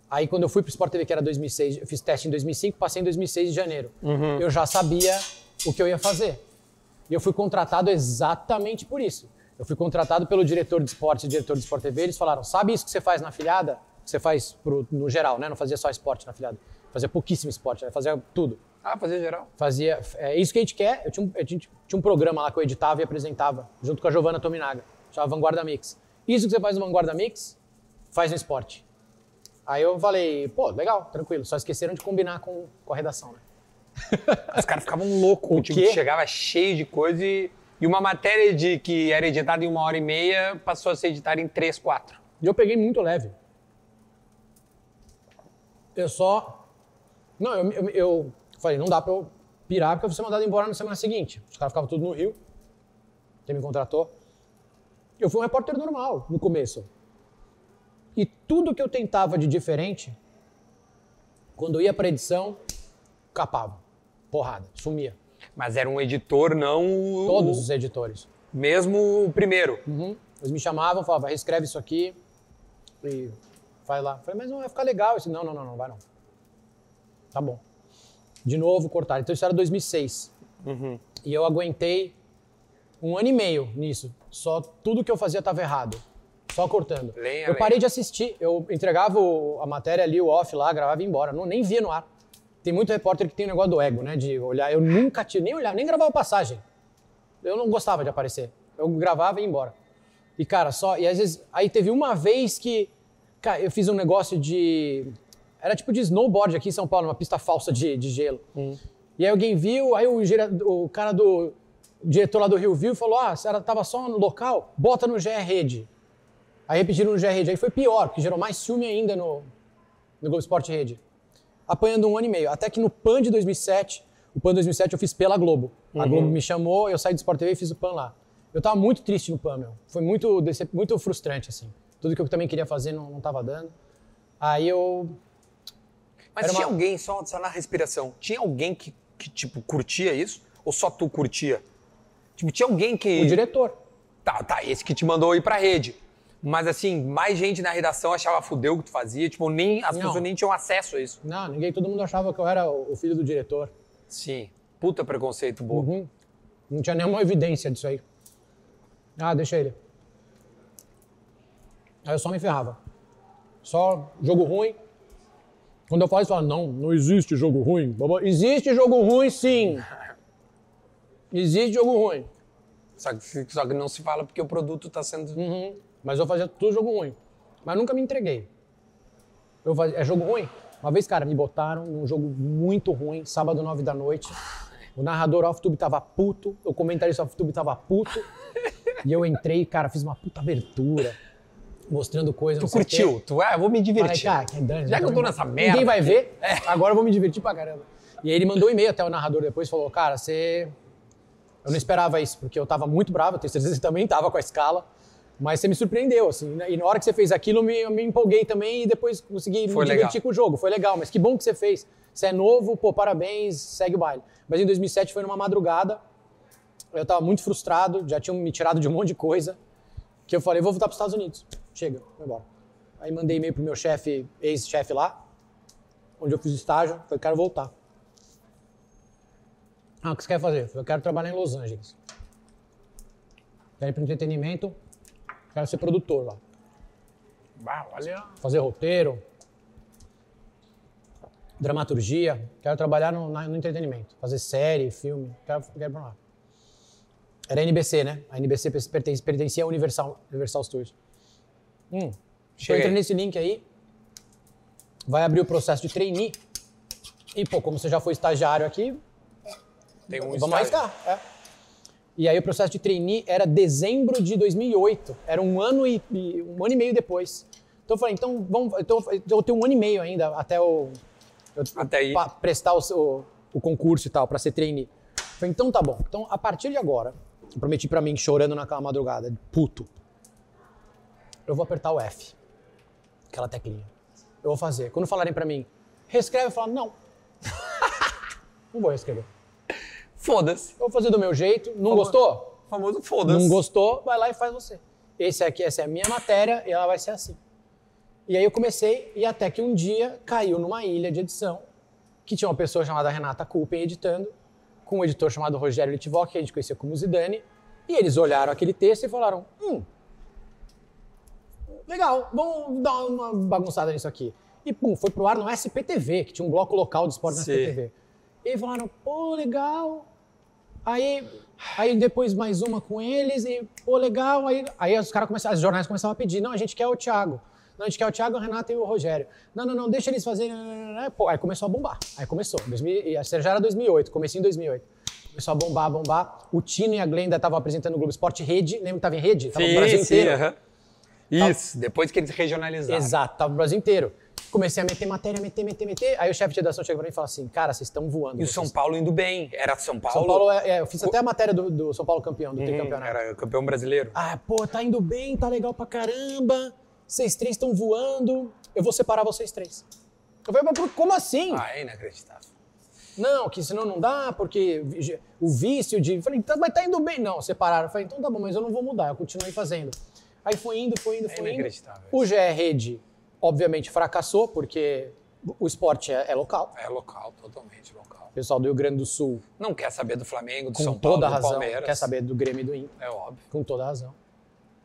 Aí quando eu fui pro Sport TV, que era 2006, eu fiz teste em 2005, passei em 2006 de janeiro. Eu já sabia o que eu ia fazer. E eu fui contratado exatamente por isso. Eu fui contratado pelo diretor de esporte e diretor de Sport TV. Eles falaram: sabe isso que você faz na afiliada? Que você faz pro- no geral, né? Não fazia só esporte na afiliada. Fazia pouquíssimo esporte, né? fazia tudo. Ah, fazer geral. Fazia. É isso que a gente quer. Eu tinha, um, eu tinha, tinha um programa lá que eu editava e apresentava, junto com a Giovanna Tominaga. Chamava Vanguarda Mix. Isso que você faz no Vanguarda Mix, faz no esporte. Aí eu falei, pô, legal, tranquilo. Só esqueceram de combinar com, com a redação, né? [LAUGHS] Os caras ficavam loucos. O tipo, chegava cheio de coisa e, e uma matéria de que era editada em uma hora e meia passou a ser editada em três, quatro. E eu peguei muito leve. Eu só. Não, eu, eu, eu falei, não dá pra eu pirar porque eu vou ser mandado embora na semana seguinte. Os caras ficavam tudo no Rio. Quem me contratou. Eu fui um repórter normal no começo. E tudo que eu tentava de diferente, quando eu ia pra edição, capava. Porrada, sumia. Mas era um editor, não o- Todos os editores. mesmo o primeiro. Uhum. Eles me chamavam, falavam, reescreve isso aqui e vai lá. Eu falei, mas não vai ficar legal. Disse, não, não, não, não, vai não. Tá bom. De novo, cortaram. Então isso era 2006. E eu aguentei um ano e meio nisso. Só tudo que eu fazia estava errado. Só cortando. Lenha, eu parei de assistir. Eu entregava a matéria ali, o off lá, gravava e ia embora. Não, nem via no ar. Tem muito repórter que tem o negócio do ego, né? De olhar. Eu nunca tive, nem olhava, nem gravava passagem. Eu não gostava de aparecer. Eu gravava e ia embora. E, cara, só. E às vezes. Aí teve uma vez que. Cara, eu fiz um negócio de. Era tipo de snowboard aqui em São Paulo, uma pista falsa de, de gelo. E aí alguém viu, aí o, gera- o cara do. O diretor lá do Rio viu e falou: Ah, você tava só no local? Bota no GR Rede. Aí repetiram no GR Rede. Aí foi pior, porque gerou mais ciúme ainda no, no Globo Esporte Rede. Apanhando um ano e meio. Até que no PAN de 2007, o PAN 2007 eu fiz pela Globo. A Globo me chamou, eu saí do Sport TV e fiz o PAN lá. Eu tava muito triste no PAN, meu. Foi muito, muito frustrante, assim. Tudo que eu também queria fazer não, não tava dando. Aí eu. Mas tinha alguém, só, só na respiração, tinha alguém que, que, tipo, curtia isso? Ou só tu curtia? Tipo, tinha alguém que... O diretor. Tá, tá, esse que te mandou ir pra rede. Mas assim, mais gente na redação achava fudeu o que tu fazia, tipo, nem, as Não. pessoas nem tinham acesso a isso. Não, ninguém, todo mundo achava que eu era o filho do diretor. Sim. Puta preconceito bobo. Uhum. Não tinha nenhuma evidência disso aí. Ah, deixa ele. Aí eu só me ferrava. Só jogo ruim. Quando eu falo isso, eu falo, não, não existe jogo ruim. Existe jogo ruim, sim. [LAUGHS] Existe jogo ruim. Só que, só que não se fala porque o produto está sendo. Uhum. Mas eu fazia tudo jogo ruim. Mas nunca me entreguei. Eu fazia, é jogo ruim? Uma vez, cara, me botaram num jogo muito ruim, sábado, nove da noite. O narrador off-tube tava puto, o comentarista off-tube tava puto. e eu entrei, cara, fiz uma puta abertura, mostrando coisa. Tu o quê. curtiu? Tu, ah, vou me Falei, divertir. cara, que dane, Já que eu tô nessa merda. Ninguém vai ver, [LAUGHS] agora eu vou me divertir pra caramba. E aí ele mandou um e-mail até o narrador depois falou, cara, você... Eu não esperava isso, porque eu tava muito bravo, eu tenho certeza que você também tava com a escala. Mas você me surpreendeu, assim. né? E na hora que você fez aquilo, eu me, eu me empolguei também e depois consegui Foi me legal. divertir com o jogo. Foi legal, mas que bom que você fez. Você é novo, pô, parabéns, segue o baile. Mas em 2007 foi numa madrugada, eu tava muito frustrado, já tinham me tirado de um monte de coisa, que eu falei, vou voltar para os Estados Unidos. Chega, vou embora. Aí mandei e-mail pro meu chefe, ex-chefe lá, onde eu fiz estágio, falei, quero voltar. Ah, o que você quer fazer? Eu quero trabalhar em Los Angeles. Quero ir para entretenimento, quero ser produtor lá. Olha. Fazer roteiro, dramaturgia, quero trabalhar no, na- no entretenimento, fazer série, filme, quero, quero ir pra lá. Era a NBC, né? A NBC pertence, pertencia à Universal, Universal Studios. Hum. Aí. nesse link aí, vai abrir o processo de trainee. E, pô, como você já foi estagiário aqui, Tem um Vamos estágio. arriscar. É. E aí o processo de trainee era dezembro de 2008. Era um ano e, um ano e meio depois. Então eu falei, então vamos, então eu tenho um ano e meio ainda até o eu- Até aí. prestar o, seu- o concurso e tal para ser trainee. Eu falei, então tá bom. Então a partir de agora, eu prometi para mim chorando naquela madrugada, puto. Eu vou apertar o F. Aquela teclinha. Eu vou fazer. Quando falarem para mim, reescreve, eu falo, não. [LAUGHS] não vou reescrever. Foda-se. Vou fazer do meu jeito. Não Famo- gostou? Famoso foda-se. Não gostou, vai lá e faz você. Esse aqui, essa é a minha matéria e ela vai ser assim. E aí eu comecei e até que um dia caiu numa ilha de edição que tinha uma pessoa chamada Renata Kulpen editando, com um editor chamado Rogério Litvok, que a gente conhecia como Zidane, e eles olharam aquele texto e falaram, hum, legal, vamos dar uma bagunçada nisso aqui. E pum, foi pro ar no SPTV, que tinha um bloco local de esporte no Sim. SPTV. E falaram, pô, legal. Aí, aí depois mais uma com eles e, pô, legal. Aí, aí os caras começaram, os jornais começavam a pedir, não, a gente quer o Thiago. Não, a gente quer o Thiago, o Renato e o Rogério. Não, não, não, deixa eles fazerem. Pô, aí começou a bombar. Aí começou. 2000, e essa já era 2008, comecei em 2008. Começou a bombar, bombar. O Tino e a Glenda estavam apresentando o Globo Esporte Rede. Lembra que estava em rede? Tava no Brasil Sim, inteiro. aham. Isso, depois que eles regionalizaram. Exato, tava no Brasil inteiro. Comecei a meter matéria, meter, meter, meter. Aí o chefe de redação chega pra mim e fala assim: Cara, vocês estão voando. E o vocês. São Paulo indo bem. Era São Paulo? São Paulo, é, é, eu fiz até a matéria do, do São Paulo campeão, do Hum, tricampeonato. Era campeão brasileiro. Ah, pô, tá indo bem, tá legal pra caramba. Vocês três estão voando. Eu vou separar vocês três. Eu falei, mas como assim? Ah, é inacreditável. Não, que senão não dá, porque o vício de. Eu Falei, tá, mas tá indo bem. Não, separaram. Eu falei, então tá bom, mas eu não vou mudar, eu continuei fazendo. Aí foi indo, foi indo, É foi indo. inacreditável O GE Rede, obviamente, fracassou, porque o esporte é, é local. É local, totalmente local. O pessoal do Rio Grande do Sul, Não quer saber do Flamengo, do com São Paulo, a do razão, Palmeiras. quer saber do Grêmio e do Inter. É óbvio. Com toda razão.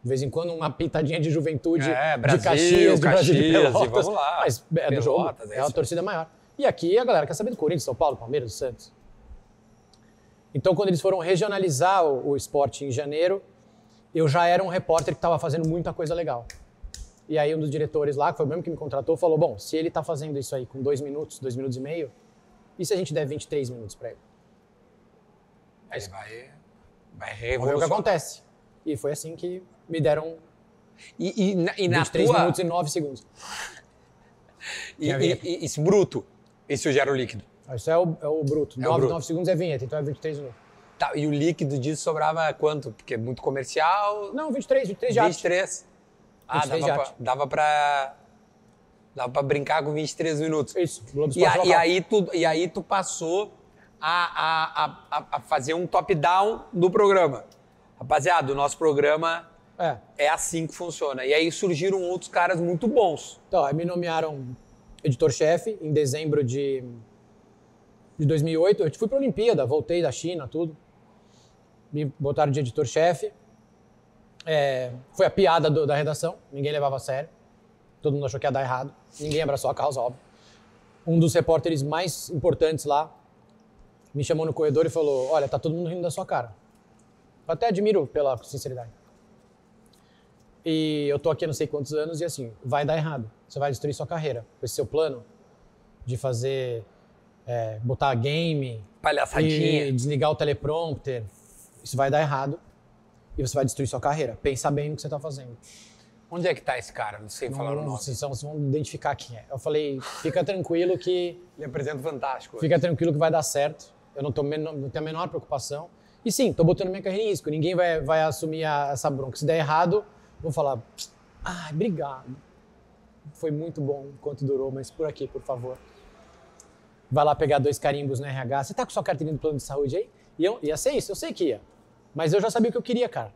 De vez em quando, uma pitadinha de juventude É, de Brasil, Caxias, de Brasil de Caxias, e Pelotas. vamos lá. Mas é do jogo, Pelotas, é é torcida maior. E aqui a galera quer saber do Corinthians, São Paulo, Palmeiras, do Santos. Então, quando eles foram regionalizar o, o esporte em janeiro, eu já era um repórter que estava fazendo muita coisa legal. E aí um dos diretores lá, que foi o mesmo que me contratou, falou, bom, se ele está fazendo isso aí com dois minutos, dois minutos e meio, e se a gente der 23 minutos para ele? Aí vai, vai Vamos ver o que revolucionar. acontece. E foi assim que me deram E, e, na- e na 23 tua... minutos e 9 segundos. [LAUGHS] E, e, esse bruto, esse gera o líquido. Isso é o, é o bruto. É o 9, bruto. 9 segundos é vinheta, então é 23 minutos. Tá, e o líquido disso sobrava quanto? Porque é muito comercial. Não, 23, 23 de arte. 23. Ah, 23 de dava pra, dava pra. Dava pra brincar com 23 minutos. Isso, Globo E, a- e aí tu, e aí tu passou a, a, a, a- a fazer um top-down do programa. Rapaziada, o nosso programa É. é assim que funciona. E aí surgiram outros caras muito bons. Então, aí me nomearam editor-chefe em dezembro de, de 2008. Eu fui pra Olimpíada, voltei da China, tudo. Me botaram de editor-chefe. É, foi a piada do- da redação, ninguém levava a sério. Todo mundo achou que ia dar errado. Ninguém abraçou a causa, óbvio. Um dos repórteres mais importantes lá me chamou no corredor e falou: Olha, tá todo mundo rindo da sua cara. Eu até admiro pela sinceridade. E eu tô aqui há não sei quantos anos e assim, vai dar errado. Você vai destruir sua carreira. Esse seu plano de fazer, é, botar game Palhaçadinha. e desligar o teleprompter, isso vai dar errado e você vai destruir sua carreira. Pensa bem no que você tá fazendo. Onde é que tá esse cara? Não sei falar o nome. vocês, são- vocês vão identificar quem é. Eu falei, fica tranquilo que Ele apresenta fantástico. fica tranquilo que vai dar certo. Eu não, tô não tenho a menor preocupação. E sim, tô botando minha carreira em risco. Ninguém vai, vai assumir a- essa bronca. Se der errado, vou falar, ai, obrigado. Foi muito bom enquanto durou, mas por aqui, por favor. Vai lá pegar dois carimbos no RH. Você tá com sua carteirinha do plano de saúde aí? E eu, ia ser isso, eu sei que ia. Mas eu já sabia o que eu queria, cara.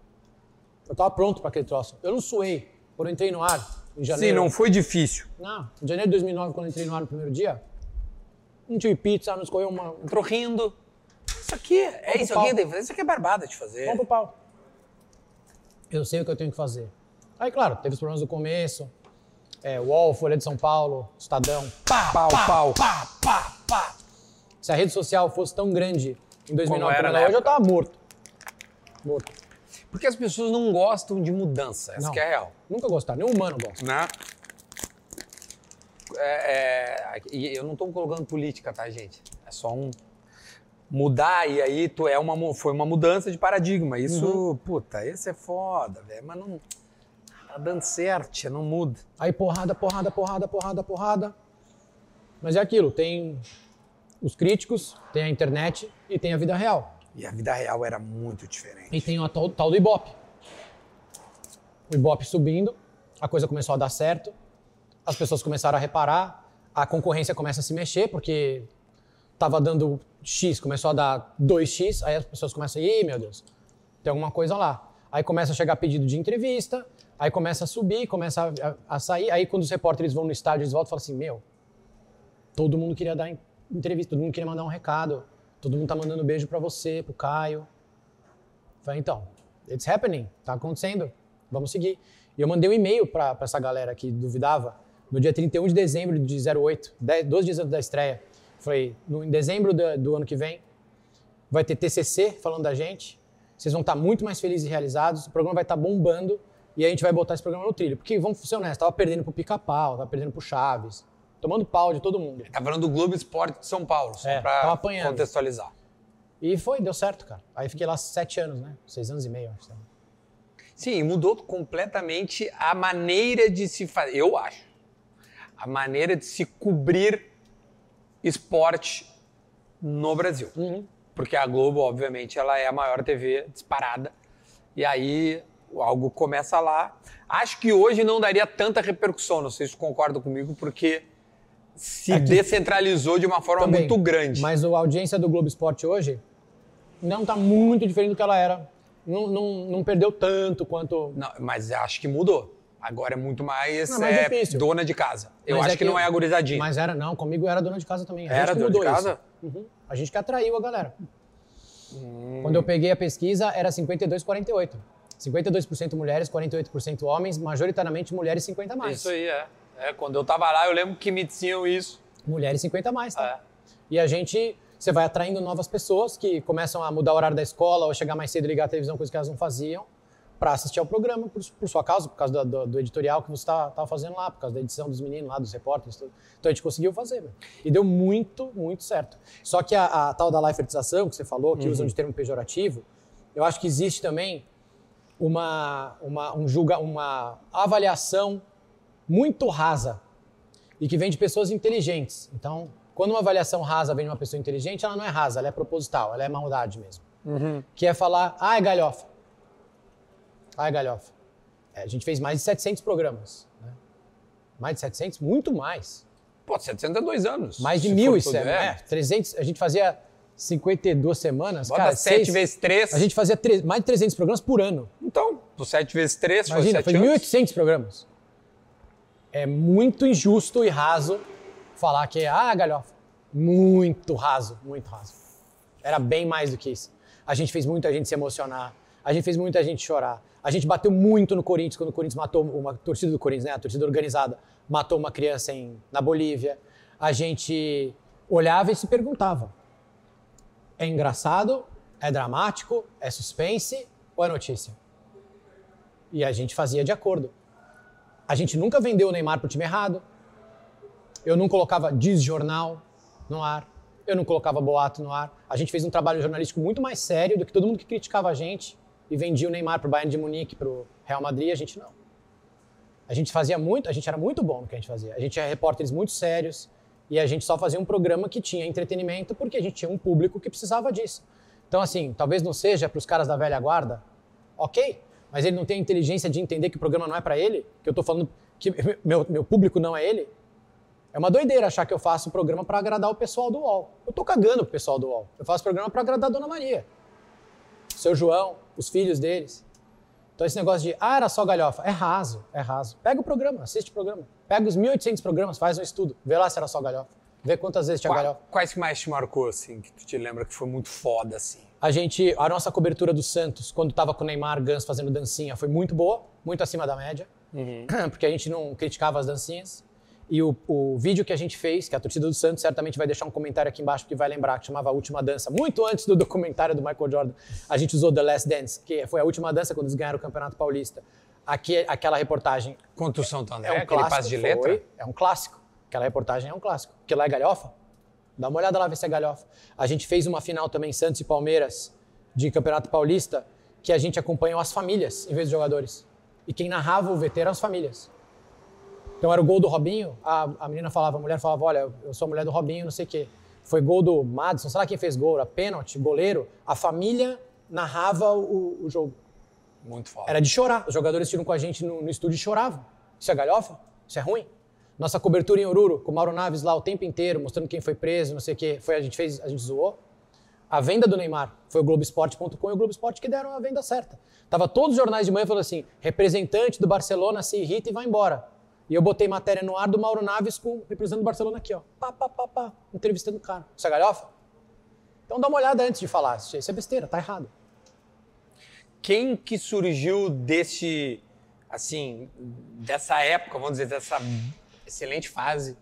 Eu tava pronto para aquele troço. Eu não suei quando eu entrei no ar, em Sim, janeiro. não foi difícil. Não, em janeiro de 2009, quando eu entrei no ar no primeiro dia, não tive pizza, não escorreu uma... Entrou rindo. Isso aqui, é Vamos isso aqui. David. Isso aqui é barbada de fazer. Vamos pro pau. Eu sei o que eu tenho que fazer. Aí, claro, teve os problemas do começo. É, UOL, Folha de São Paulo, Estadão. Pá, Pau, pau. pá, pá, pá. Se a rede social fosse tão grande em 2009 Como como ela é hoje, eu tava morto. Morto. Porque as pessoas não gostam de mudança. Essa Não. é a real. Nunca gostaram, nenhum humano gosta. Né? É, é, e eu não tô colocando política, tá, gente? É só um mudar e aí tu é uma foi uma mudança de paradigma. Isso, puta, esse é foda, velho, mas não tá dando certo, não muda. Aí porrada, porrada, porrada, porrada, porrada. Mas é aquilo, tem os críticos, tem a internet e tem a vida real. E a vida real era muito diferente. E tem o tal, tal do Ibope. O Ibope subindo, a coisa começou a dar certo, as pessoas começaram a reparar, a concorrência começa a se mexer, porque tava dando X, começou a dar 2X, aí as pessoas começam a ir, meu Deus, tem alguma coisa lá. Aí começa a chegar pedido de entrevista, aí começa a subir, começa a, a- a sair, aí quando os repórteres vão no estádio, eles voltam e falam assim, meu, todo mundo queria dar en- entrevista, todo mundo queria mandar um recado, todo mundo tá mandando beijo pra você, pro Caio. Falei, então, it's happening, tá acontecendo, vamos seguir. E eu mandei um e-mail pra essa galera que duvidava, no dia 31 de dezembro de 08, 10, 12 dias antes da estreia. Falei, no, em dezembro do, do ano que vem, vai ter TCC falando da gente, vocês vão estar muito mais felizes e realizados, o programa vai estar bombando e a gente vai botar esse programa no trilho. Porque, vamos ser honestos, tava perdendo pro Pica-Pau, tava perdendo pro Chaves, tomando pau de todo mundo. Tá falando do Globo Esporte de São Paulo, só É, pra apanhando. contextualizar. E foi, deu certo, cara. Aí fiquei lá sete anos, né? Seis anos e meio, acho. Sim, mudou completamente a maneira de se fazer, eu acho. A maneira de se cobrir esporte no Brasil. Porque a Globo, obviamente, ela é a maior TV disparada. E aí algo começa lá. Acho que hoje não daria tanta repercussão, não sei se concordam comigo, porque se que- descentralizou de uma forma Também. muito grande. Mas a audiência do Globo Esporte hoje não tá muito diferente do que ela era. Não, não, não perdeu tanto quanto. Não, mas acho que mudou. Agora é muito mais, Não, mais é, dona de casa. Eu Mas acho é que, não é a gurizadinha. Mas era, não, comigo era dona de casa também. A Era que dona de casa? Isso. Uhum. A gente que atraiu a galera. Quando eu peguei a pesquisa, era 52, 48. 52% mulheres, 48% homens, majoritariamente mulheres 50 a mais. Isso aí, é. É. Quando eu tava lá, eu lembro que me diziam isso. Mulheres 50 a mais, tá? É. E a gente, você vai atraindo novas pessoas que começam a mudar o horário da escola ou chegar mais cedo e ligar a televisão, coisa que elas não faziam, para assistir ao programa, por, por sua causa, por causa do, do- do editorial que você estava fazendo lá, por causa da edição dos meninos lá, dos repórteres, tudo. Então a gente conseguiu fazer, meu. E deu muito, muito certo. Só que a, a tal da lifertização que você falou, que usam de termo pejorativo, eu acho que existe também uma, uma, um julga, uma avaliação muito rasa e que vem de pessoas inteligentes. Então, quando uma avaliação rasa vem de uma pessoa inteligente, ela não é rasa, ela é proposital, ela é maldade mesmo. Que é falar, ai, galhofa. Ai, galhofa. É, a gente fez mais de 700 programas. Né? Mais de 700? Muito mais. Pô, 702 anos. Mais de se mil for e tudo, cem, é, 300. A gente fazia 52 semanas. Bota cara, 7 seis- vezes 3. A gente fazia tre- mais de 300 programas por ano. Então, do 7 vezes 3 foi Imagina, 7 foi anos. 1.800 programas. É muito injusto e raso falar que, ah, galhofa. Muito raso, muito raso. Era bem mais do que isso. A gente fez muita gente se emocionar, a gente fez muita gente chorar, A gente bateu muito no Corinthians quando o Corinthians matou uma torcida do Corinthians, né? A torcida organizada matou uma criança em, na Bolívia. A gente olhava e se perguntava: é engraçado? É dramático? É suspense? Ou é notícia? E a gente fazia de acordo. A gente nunca vendeu o Neymar pro time errado. Eu não colocava diz jornal no ar. Eu não colocava boato no ar. A gente fez um trabalho jornalístico muito mais sério do que todo mundo que criticava a gente e vendia o Neymar pro Bayern de Munique, pro Real Madrid, a gente não. A gente fazia muito, a gente era muito bom no que a gente fazia. A gente tinha repórteres muito sérios e a gente só fazia um programa que tinha entretenimento porque a gente tinha um público que precisava disso. Então, assim, talvez não seja para os caras da velha guarda, ok, mas ele não tem a inteligência de entender que o programa não é para ele, que eu estou falando que [LAUGHS] meu, meu público não é ele. É uma doideira achar que eu faço um programa para agradar o pessoal do UOL. Eu tô cagando pro pessoal do UOL. Eu faço programa para agradar a Dona Maria, o seu João, os filhos deles. Então esse negócio de, ah, era só galhofa, é raso, é raso. Pega o programa, assiste o programa. Pega os 1.800 programas, faz um estudo, vê lá se era só galhofa. Vê quantas vezes tinha Qua- galhofa. Quais que mais te marcou, assim, que tu te lembra que foi muito foda, assim? A gente, a nossa cobertura do Santos, quando tava com o Neymar Gans fazendo dancinha, foi muito boa, muito acima da média, [CLEARS THROAT] porque a gente não criticava as dancinhas. E o, o vídeo que a gente fez, que a torcida do Santos certamente vai deixar um comentário aqui embaixo que vai lembrar, que chamava A Última Dança, muito antes do documentário do Michael Jordan, a gente usou The Last Dance, que foi a última dança quando eles ganharam o Campeonato Paulista. Aqui, aquela reportagem Contra o Santo André, é um clássico. passe de foi, letra? é um clássico. Aquela reportagem é um clássico. Porque lá é galhofa. Dá uma olhada lá, ver se é galhofa. A gente fez uma final também, Santos e Palmeiras, de Campeonato Paulista, que a gente acompanhou as famílias em vez dos jogadores. E quem narrava o VT eram as famílias. Então era o gol do Robinho, a, a menina falava, a mulher falava, olha, eu sou a mulher do Robinho, não sei o quê. Foi gol do Madison, sei lá quem fez gol, era pênalti, goleiro. A família narrava o, o jogo. Muito foda. Era de chorar. Os jogadores tiram com a gente no, no estúdio e choravam. Isso é galhofa? Isso é ruim? Nossa cobertura em Oruro, com o Mauro Naves lá o tempo inteiro, mostrando quem foi preso, não sei o quê. Foi, a gente fez, a gente zoou. A venda do Neymar foi o Globoesporte.com e o Globo Esporte que deram a venda certa. Tava todos os jornais de manhã falando assim: representante do Barcelona se irrita e vai embora. E eu botei matéria no ar do Mauro Naves com representante do Barcelona aqui, ó. Pá, pá, pá, pá, entrevistando o cara. Isso é galhofa? Então dá uma olhada antes de falar. Isso é besteira, tá errado. Quem que surgiu desse, assim, dessa época, vamos dizer, dessa excelente fase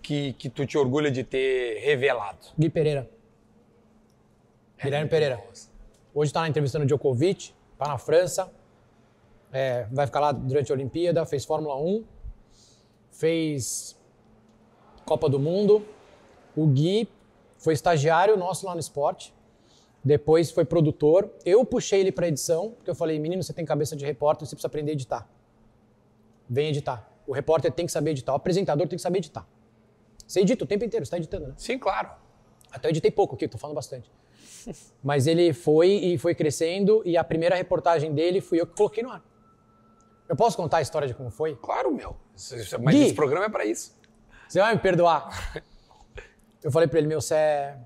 que, que tu te orgulha de ter revelado? Gui Pereira. Guilherme Pereira. Hoje está na entrevista no Djokovic, está na França, é, vai ficar lá durante a Olimpíada, fez Fórmula 1, fez Copa do Mundo. O Gui foi estagiário nosso lá no esporte, depois foi produtor. Eu puxei ele para edição, porque eu falei, menino, você tem cabeça de repórter, você precisa aprender a editar. Vem editar. O repórter tem que saber editar, o apresentador tem que saber editar. Você edita o tempo inteiro, você está editando, né? Sim, claro. Até eu editei pouco aqui, tô falando bastante. [LAUGHS] Mas ele foi e foi crescendo e a primeira reportagem dele fui eu que coloquei no ar. Eu posso contar a história de como foi? Claro, meu. Isso- Mas Gui. esse programa é pra isso. Você vai me perdoar? [LAUGHS] Eu falei pra ele, meu, você é,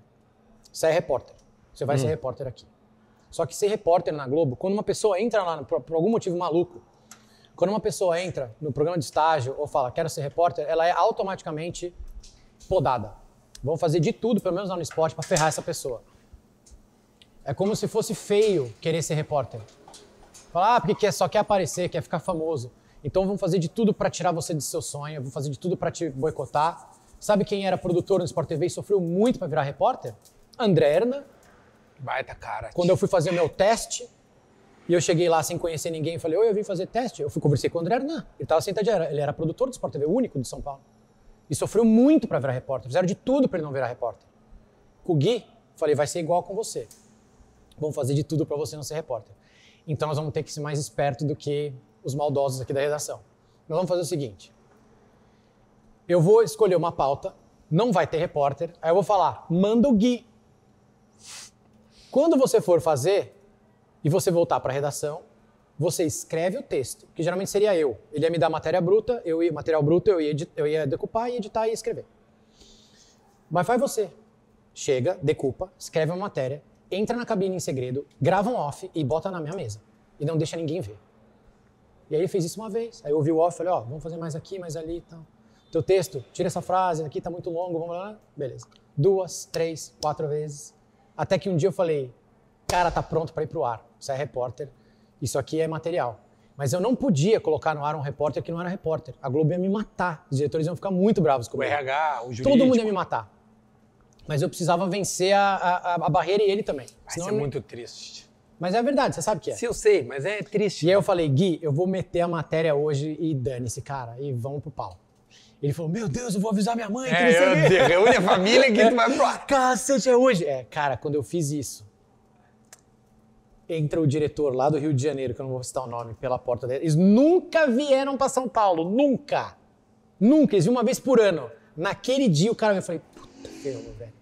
você é repórter. Você vai ser repórter aqui. Só que ser repórter na Globo, quando uma pessoa entra lá, por, por algum motivo maluco, quando uma pessoa entra no programa de estágio ou fala, quero ser repórter, ela é automaticamente podada. Vão fazer de tudo, pelo menos lá no esporte, pra ferrar essa pessoa. É como se fosse feio querer ser repórter. Falar, ah, porque quer, só quer aparecer, quer ficar famoso. Então vão fazer de tudo pra tirar você do seu sonho, vão fazer de tudo pra te boicotar. Sabe quem era produtor no Sport TV e sofreu muito pra virar repórter? André Erna. Baita cara. Quando eu fui fazer o meu teste, e eu cheguei lá sem conhecer ninguém e falei, oi, eu vim fazer teste. Eu fui conversei com o André Hernan. Ele estava sentadinho, ele era produtor do Sport TV, único de São Paulo. E sofreu muito para virar repórter. Fizeram de tudo para ele não virar repórter. Com o Gui, falei, vai ser igual com você. Vamos fazer de tudo para você não ser repórter. Então nós vamos ter que ser mais esperto do que os maldosos aqui da redação. Nós vamos fazer o seguinte. Eu vou escolher uma pauta, não vai ter repórter, aí eu vou falar, manda o Gui. Quando você for fazer e você voltar para a redação, você escreve o texto, que geralmente seria eu. Ele ia me dar matéria bruta, eu ia, material bruto, eu ia, eu ia decupar, ia editar e escrever. Mas faz você. Chega, decupa, escreve uma matéria, entra na cabine em segredo, grava um off e bota na minha mesa. E não deixa ninguém ver. E aí ele fez isso uma vez. Aí eu ouvi o off e falei, ó, vamos fazer mais aqui, mais ali e tal. Teu texto, tira essa frase, aqui tá muito longo, vamos lá. Beleza. Duas, três, quatro vezes. Até que um dia eu falei, cara, tá pronto para ir pro ar. Você é repórter. Isso aqui é material. Mas eu não podia colocar no ar um repórter que não era repórter. A Globo ia me matar. Os diretores iam ficar muito bravos O comigo. RH, o jurídico. Todo mundo ia me matar. Mas eu precisava vencer a, a, a barreira e ele também. Senão ser eu- muito triste. Mas é verdade, você sabe que é. Sim, eu sei, mas é triste. E aí eu falei, Gui, eu vou meter a matéria hoje e dane-se, cara, e vamos pro pau. Ele falou, meu Deus, eu vou avisar minha mãe. que não É, sei o quê." eu, reúne a família que tu vai pro ar. [LAUGHS] Cacete, é hoje. É, cara, quando eu fiz isso, entra o diretor lá do Rio de Janeiro, que eu não vou citar o nome, pela porta dele. Eles nunca vieram pra São Paulo, nunca. Nunca, eles vinham uma vez por ano. Naquele dia o cara eu falei, puta, ferrou, velho.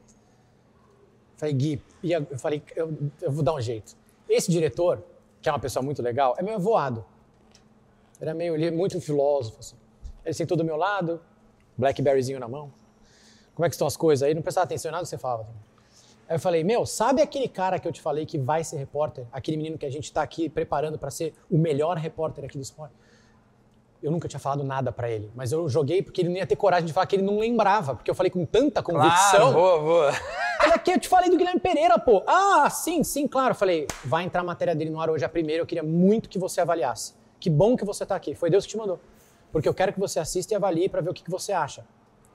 Falei, Gui, e eu eu falei, eu, eu vou dar um jeito. Esse diretor, que é uma pessoa muito legal, é meio voado. Era meio, ele é muito filósofo, assim. Ele sentou do meu lado, Blackberryzinho na mão. Como é que estão as coisas aí? Não prestava atenção em nada que você falava. Aí eu falei, meu, sabe aquele cara que eu te falei que vai ser repórter? Aquele menino que a gente tá aqui preparando para ser o melhor repórter aqui do esporte? Eu nunca tinha falado nada para ele, mas eu joguei porque ele não ia ter coragem de falar que ele não lembrava, porque eu falei com tanta convicção. Claro, boa, boa. [LAUGHS] Olha aqui, eu te falei do Guilherme Pereira, pô. Ah, sim, sim, claro. Eu falei, vai entrar a matéria dele no ar hoje a primeira, eu queria muito que você avaliasse. Que bom que você tá aqui, foi Deus que te mandou. Porque eu quero que você assista e avalie para ver o que, que você acha.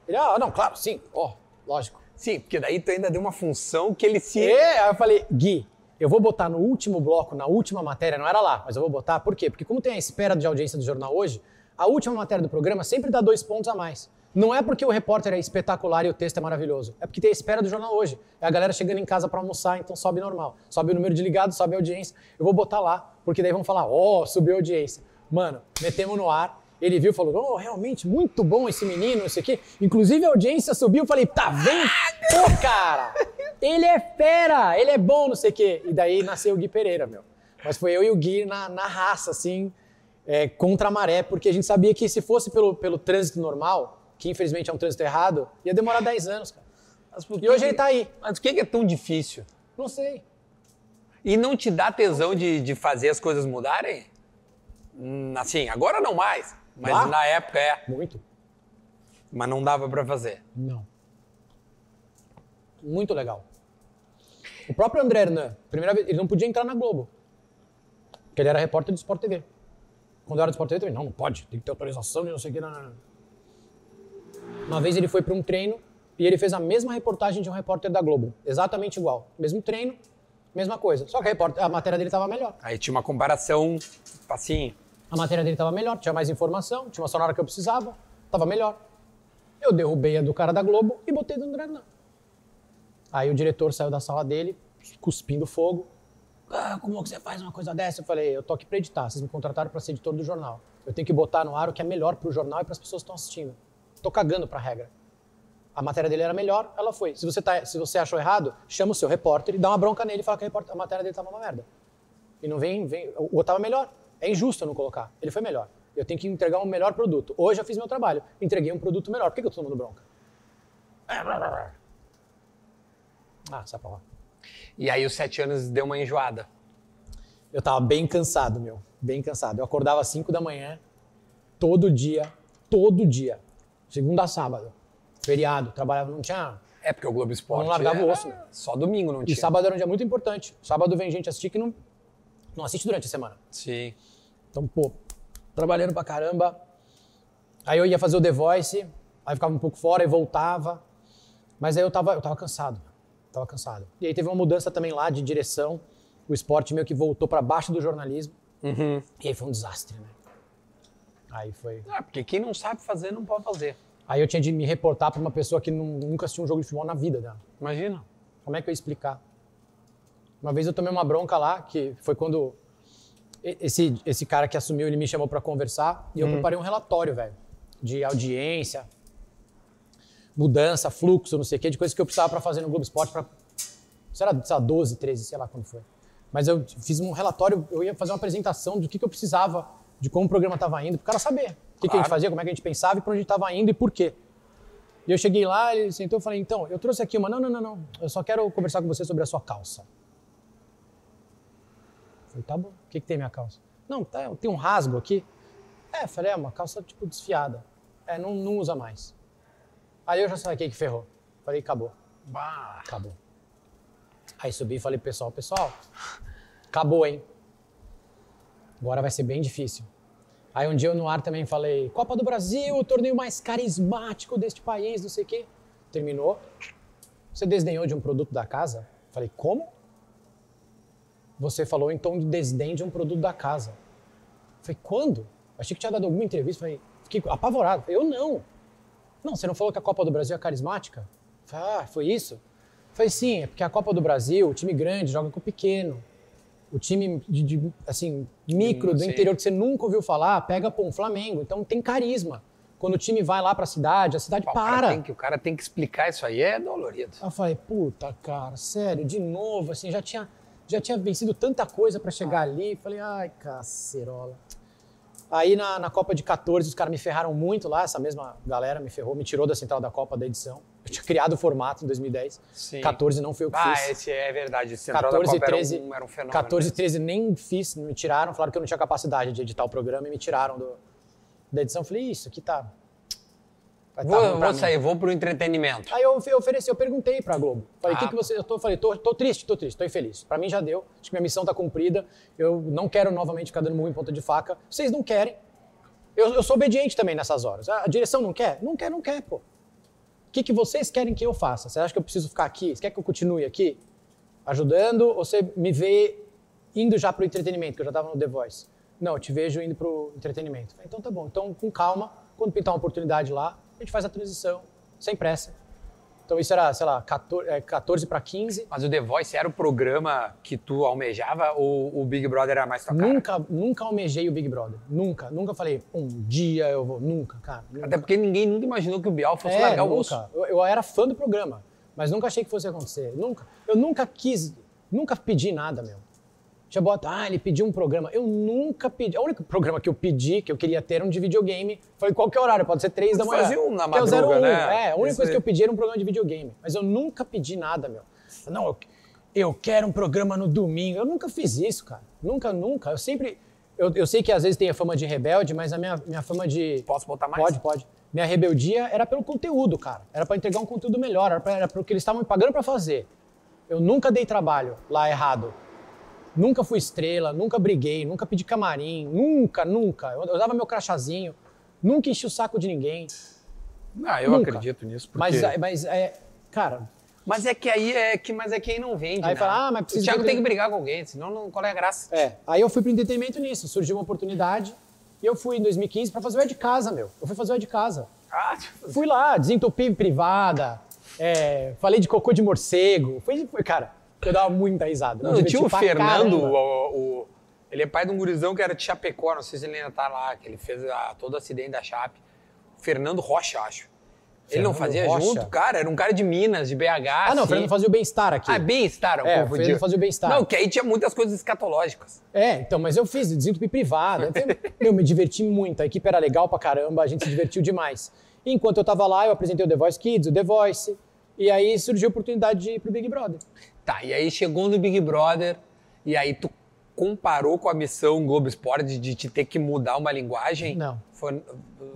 Ele, ah, não, claro, sim, ó, lógico. Sim, porque daí tu ainda deu uma função que ele se. E aí eu falei, Gui, eu vou botar no último bloco, na última matéria, não era lá, mas eu vou botar, por quê? Porque como tem a espera de audiência do jornal hoje, a última matéria do programa sempre dá dois pontos a mais. Não é porque o repórter é espetacular e o texto é maravilhoso, é porque tem a espera do jornal hoje. É a galera chegando em casa para almoçar, então sobe normal. Sobe o número de ligados, sobe a audiência. Eu vou botar lá, porque daí vão falar, ó, subiu a audiência. Mano, metemos no ar, ele viu e falou: Oh, realmente, muito bom esse menino, não sei o quê. Inclusive a audiência subiu, eu falei, tá vendo? Pô, cara! Ele é fera, ele é bom, não sei o quê. E daí nasceu o Gui Pereira, meu. Mas foi eu e o Gui na, na raça, assim, é, contra a maré, porque a gente sabia que se fosse pelo, pelo trânsito normal, que infelizmente é um trânsito errado, ia demorar 10 anos, cara. E hoje ele tá aí. Mas o que que é tão difícil? Não sei. E não te dá tesão de, de fazer as coisas mudarem? Hum, Assim, agora não mais. Mas Lá? na época é. Muito. Mas não dava pra fazer. Não. Muito legal. O próprio André Hernan, primeira vez, ele não podia entrar na Globo. Porque ele era repórter do Sport TV. Quando eu era do Sport TV também, não, não pode, tem que ter autorização de não sei o que. Não, não, não. Uma vez ele foi para um treino e ele fez a mesma reportagem de um repórter da Globo. Exatamente igual. Mesmo treino, mesma coisa. Só que a, repórter- a matéria dele estava melhor. Aí tinha uma comparação assim. A matéria dele estava melhor, tinha mais informação, tinha uma sonora que eu precisava, estava melhor. Eu derrubei a do cara da Globo e botei do André Hernan. Aí o diretor saiu da sala dele, cuspindo fogo. Ah, como que você faz uma coisa dessa? Eu falei, eu tô aqui pra editar, vocês me contrataram pra ser editor do jornal. Eu tenho que botar no ar o que é melhor pro jornal e pras pessoas que estão assistindo. Tô cagando pra regra. A matéria dele era melhor, ela foi. Se você, tá, se você achou errado, chama o seu repórter e dá uma bronca nele e fala que a, a matéria dele tava uma merda. E não vem, vem. O outro tava melhor. É injusto eu não colocar. Ele foi melhor. Eu tenho que entregar um melhor produto. Hoje eu fiz meu trabalho. Entreguei um produto melhor. Por que, que eu tô tomando bronca? Ah, sai pra lá. E aí os sete anos deu uma enjoada. Eu tava bem cansado, meu. Bem cansado. Eu acordava às 5 da manhã, todo dia, todo dia. Segunda a sábado. Feriado. Trabalhava, não tinha. É porque o Globo Esporte. Não largava o osso, né? Só domingo não E tinha. sábado era um dia muito importante. Sábado vem gente assistir que não, não assiste durante a semana. Sim. Então, pô, trabalhando pra caramba. Aí eu ia fazer o The Voice, aí ficava um pouco fora e voltava. Mas aí eu tava, eu tava cansado. Tava cansado. E aí teve uma mudança também lá de direção. O esporte meio que voltou pra baixo do jornalismo. E aí foi um desastre, né? Aí foi. Ah, porque quem não sabe fazer não pode fazer. Aí eu tinha de me reportar pra uma pessoa que nu- nunca assistiu um jogo de futebol na vida dela. Imagina. Como é que eu ia explicar? Uma vez eu tomei uma bronca lá, que foi quando esse, esse cara que assumiu, ele me chamou pra conversar e eu preparei um relatório, velho, de audiência, mudança, fluxo, não sei o quê, de coisas que eu precisava pra fazer no Globo Esporte pra, sei lá, sei lá, 12, 13, sei lá quando foi. Mas eu fiz um relatório, eu ia fazer uma apresentação do que, que eu precisava, de como o programa estava indo, pro cara saber o que, que a gente Claro. fazia, como é que a gente pensava e pra onde a gente estava indo e por quê. E eu cheguei lá, ele sentou e falei, então, eu trouxe aqui uma, não, não, não, não, eu só quero conversar com você sobre a sua calça. Eu falei, tá bom, o que, que tem minha calça? Não, tá, tem um rasgo aqui. É, falei, é uma calça tipo desfiada. É, não, não usa mais. Aí eu já saquei que ferrou. Falei, acabou, Bah. acabou. Aí subi e falei, pessoal, pessoal, acabou, hein? Agora vai ser bem difícil. Aí um dia eu no ar também falei, Copa do Brasil, o torneio mais carismático deste país, não sei o quê. Terminou. Você desdenhou de um produto da casa? Falei, como? Você falou em tom de desdém de um produto da casa. Falei, quando? Achei que tinha dado alguma entrevista. Falei, fiquei apavorado. Falei, eu não. Não, você não falou que a Copa do Brasil é carismática? Falei, ah, foi isso? Falei, sim, é porque a Copa do Brasil, o time grande joga com o pequeno. O time de, de, assim, micro do Sim. interior que você nunca ouviu falar, pega pô, um Flamengo. Então tem carisma. Quando o time vai lá pra cidade, a cidade Pô, o cara para. tem que- o cara tem que explicar isso aí, é dolorido. Aí eu falei, puta, cara, sério, de novo, assim, já tinha, já tinha vencido tanta coisa pra chegar ali. Falei, ai, cacerola. Aí na, na Copa de 14, os caras me ferraram muito lá, essa mesma galera me ferrou, me tirou da central da Copa da edição. Eu tinha criado o formato em 2010. Sim. 14 não foi eu que Ah, fiz. esse é verdade. Central 14 da e Copa 13, era um, era um fenômeno. 14 e mesmo. 13 nem fiz, me tiraram, falaram que eu não tinha capacidade de editar o programa e me tiraram do, da edição. Falei, isso aqui tá. Vai tá Vou, vou mim." sair, vou pro entretenimento. Aí eu ofe- ofereci, eu perguntei pra Globo. Falei, o que, Ah. que você. Eu tô, falei, tô, tô triste, tô triste, tô infeliz. Pra mim já deu. Acho que minha missão tá cumprida. Eu não quero novamente ficar dando murro em ponta de faca. Vocês não querem. Eu, eu sou obediente também nessas horas. A, a direção não quer? Não quer, não quer, pô. O que, que vocês querem que eu faça? Você acha que eu preciso ficar aqui? Você quer que eu continue aqui? Ajudando? Ou você me vê indo já pro entretenimento, que eu já tava no The Voice? Não, eu te vejo indo pro entretenimento. Então tá bom. Então, com calma, quando pintar uma oportunidade lá, a gente faz a transição, sem pressa. Então isso era, sei lá, 14, é, 14 para 15. Mas o The Voice era o programa que tu almejava ou o Big Brother era mais tua cara? Nunca, nunca almejei o Big Brother. Nunca. Nunca falei, um dia eu vou. Nunca, cara. Nunca. Até porque ninguém nunca imaginou que o Bial fosse É, largar o nunca. osso. Eu, eu era fã do programa, mas nunca achei que fosse acontecer. Nunca. Eu nunca quis, nunca pedi nada, meu. Tinha bota, ah, ele pediu um programa. Eu nunca pedi. O único programa que eu pedi, que eu queria ter, era um de videogame. Falei, qualquer horário, pode ser três da manhã. Fazia um na Que é o madruga, 01. né? É, a única Esse coisa que eu pedi era um programa de videogame. Mas eu nunca pedi nada, meu. Não, eu, eu quero um programa no domingo. Eu nunca fiz isso, cara. Nunca, nunca. Eu sempre. Eu, eu sei que às vezes tem a fama de rebelde, mas a minha, minha fama de. Posso botar mais? Pode, pode. Minha rebeldia era pelo conteúdo, cara. Era pra entregar um conteúdo melhor, era, pra, era pro que eles estavam me pagando pra fazer. Eu nunca dei trabalho lá errado. Nunca fui estrela, nunca briguei, nunca pedi camarim, nunca, nunca. Eu, eu dava meu crachazinho, nunca enchi o saco de ninguém. Ah, eu Nunca. acredito nisso. Porque... Mas, mas é, cara, Mas é que aí é que, mas é que aí não vende. Aí né? fala, ah, mas O precisa Thiago de- tem que brigar com alguém, senão não, qual é a graça? é. Aí eu fui pro entretenimento nisso, surgiu uma oportunidade e eu fui em 2015 pra fazer o É de Casa, meu. Eu fui fazer o É de Casa. Ah, tipo, Fui lá, desentupi privada, é, falei de cocô de morcego. Foi, foi, cara, eu dava muita risada. não, diverti tinha o Fernando, o, o- ele é pai de um gurizão que era de Chapecó, não sei se ele ainda tá lá, que ele fez a- todo o acidente da Chape. Fernando Rocha, acho. ele não fazia Rocha? junto, cara, era um cara de Minas, de BH. Ah, não, o assim. Fernando fazia o bem-estar aqui. Ah, bem-estar, eu É, o confundi. Fernando fazia o bem-estar. Não, que aí tinha muitas coisas escatológicas. É, então, mas eu fiz desentupi privada. [LAUGHS] Meu, me diverti muito. A equipe era legal pra caramba, a gente se divertiu demais. E enquanto eu tava lá, eu apresentei o The Voice Kids, o The Voice. E aí surgiu a oportunidade de ir pro Big Brother. Tá, e aí chegou no Big Brother, e aí tu comparou com a missão Globo Esporte de, te ter que mudar uma linguagem? Não. Foi-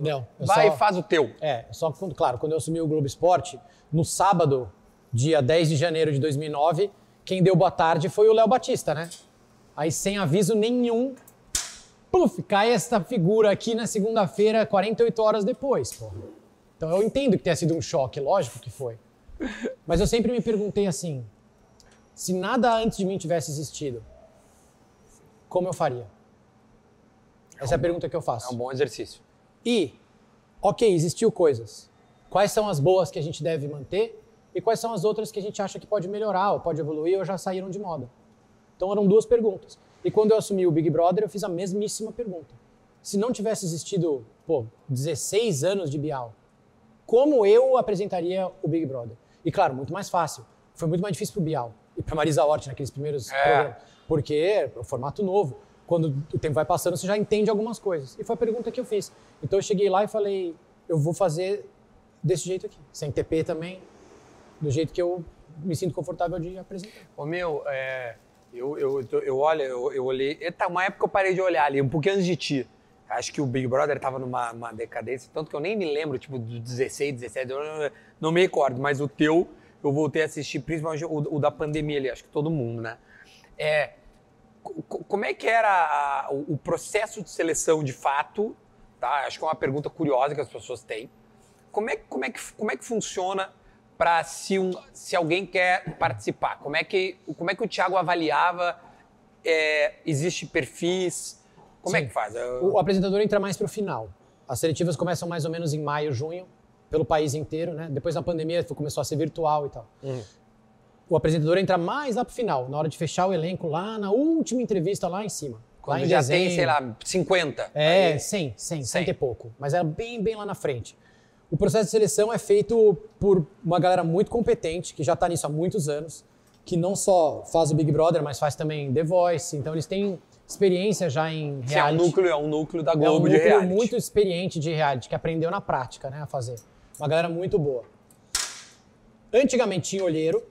Não, Vai só- e faz o teu. É, só quando, claro, quando eu assumi o Globo Esporte, no sábado, dia 10 de janeiro de 2009, quem deu boa tarde foi o Léo Batista, né? Aí, sem aviso nenhum, puf, cai essa figura aqui na segunda-feira, 48 horas depois, pô. Então eu entendo que tenha sido um choque, lógico que foi. Mas eu sempre me perguntei assim, se nada antes de mim tivesse existido, como eu faria? Essa é a pergunta que eu faço. É um bom exercício. E, ok, existiu coisas. Quais são as boas que a gente deve manter e quais são as outras que a gente acha que pode melhorar ou pode evoluir ou já saíram de moda? Então eram duas perguntas. E quando eu assumi o Big Brother, eu fiz a mesmíssima pergunta. Se não tivesse existido, pô, 16 anos de Bial, como eu apresentaria o Big Brother? E claro, muito mais fácil. Foi muito mais difícil pro Bial e pra Marisa Hort naqueles primeiros É. programas. Porque é o formato novo. Quando o tempo vai passando, você já entende algumas coisas. E foi a pergunta que eu fiz. Então eu cheguei lá e falei, eu vou fazer desse jeito aqui. Sem TP também, do jeito que eu me sinto confortável de apresentar. Ô meu, é, eu, eu, eu, olho, eu, eu olhei. Eita, uma época eu parei de olhar ali, um pouquinho antes de ti. Acho que o Big Brother tava numa uma decadência, tanto que eu nem me lembro, tipo, do 16, 17, eu não, não me recordo, mas o teu eu voltei a assistir, principalmente o, o da pandemia ali, acho que todo mundo, né? É, co- como é que era a- o, o processo de seleção de fato? Tá? Acho que é uma pergunta curiosa que as pessoas têm. Como é, como é, que, como é que funciona para se, um, se alguém quer participar? Como é que, como é que o Thiago avaliava? É, existe perfis? Como é Sim. que faz? O, o apresentador entra mais pro final. As seletivas começam mais ou menos em maio, junho, pelo país inteiro, né? Depois da pandemia começou a ser virtual e tal. O apresentador entra mais lá pro final, na hora de fechar o elenco, lá na última entrevista lá em cima. Quando já dezembro. tem, sei lá, 50. É, Aí- 100, 100, 100. 100 e pouco. Mas era bem, bem lá na frente. O processo de seleção é feito por uma galera muito competente, que já está nisso há muitos anos, que não só faz o Big Brother, mas faz também The Voice. Então eles têm experiência já em que é um reality. núcleo, é um núcleo da É um Globo de núcleo reality. muito experiente de reality, que aprendeu na prática, né, a fazer. Uma galera muito boa. Antigamente tinha olheiro,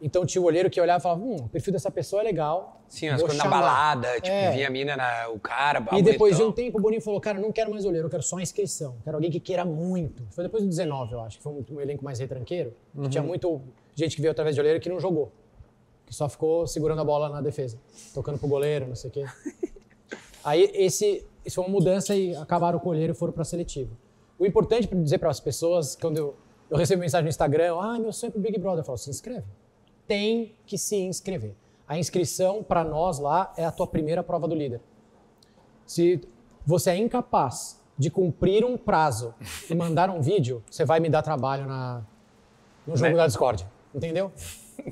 então tinha o olheiro que olhava e falava, hum, o perfil dessa pessoa é legal. Sim, as coisas na chamar." balada, tipo, É. vinha a mina, na- o cara, E depois de um tempo, o Boninho falou, cara, não quero mais olheiro, eu quero só inscrição. Quero alguém que queira muito. Foi depois do 19, eu acho, que foi um, um elenco mais retranqueiro. Que Uhum. tinha muito gente que veio através de olheiro que não jogou. Que só ficou segurando a bola na defesa. Tocando pro goleiro, não sei o quê. [LAUGHS] Aí esse, isso foi uma mudança e acabaram com o olheiro e foram pra seletivo. O importante para dizer para as pessoas, quando eu, eu recebo mensagem no Instagram, ah, meu sonho é pro Big Brother, eu falo, se inscreve. Tem que se inscrever. A inscrição para nós lá é a tua primeira prova do líder. Se você é incapaz de cumprir um prazo e mandar um vídeo, você vai me dar trabalho na, no jogo Né? da Discord. Entendeu?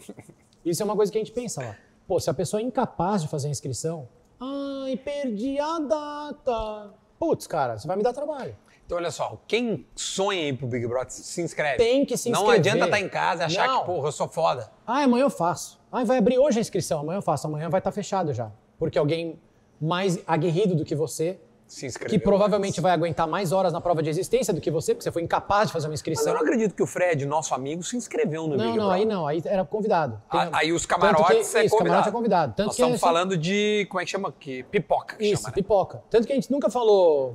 [LAUGHS] Isso é uma coisa que a gente pensa lá. Pô, se a pessoa é incapaz de fazer a inscrição, ai, perdi a data. Putz, cara, você vai me dar trabalho. Então, olha só, quem sonha em ir pro Big Brother, se inscreve. Tem que se Não inscrever. adianta estar em casa e achar Não. que, porra, eu sou foda. Ah, amanhã eu faço. Ah, vai abrir hoje a inscrição. Amanhã eu faço. Amanhã vai estar fechado já. Porque alguém mais aguerrido do que você, Se inscreveu. que provavelmente vai aguentar mais horas na prova de existência do que você, porque você foi incapaz de fazer uma Mas inscrição. eu não acredito que o Fred, nosso amigo, se inscreveu no Não, Big não, Brother. aí não. Aí era convidado. Tem- A- Aí os camarotes que, é isso, convidado. camarote é convidado. Tanto Nós que estamos é só- falando de, como é que chama aqui? Pipoca que Isso, chama, né? pipoca. Tanto que a gente nunca falou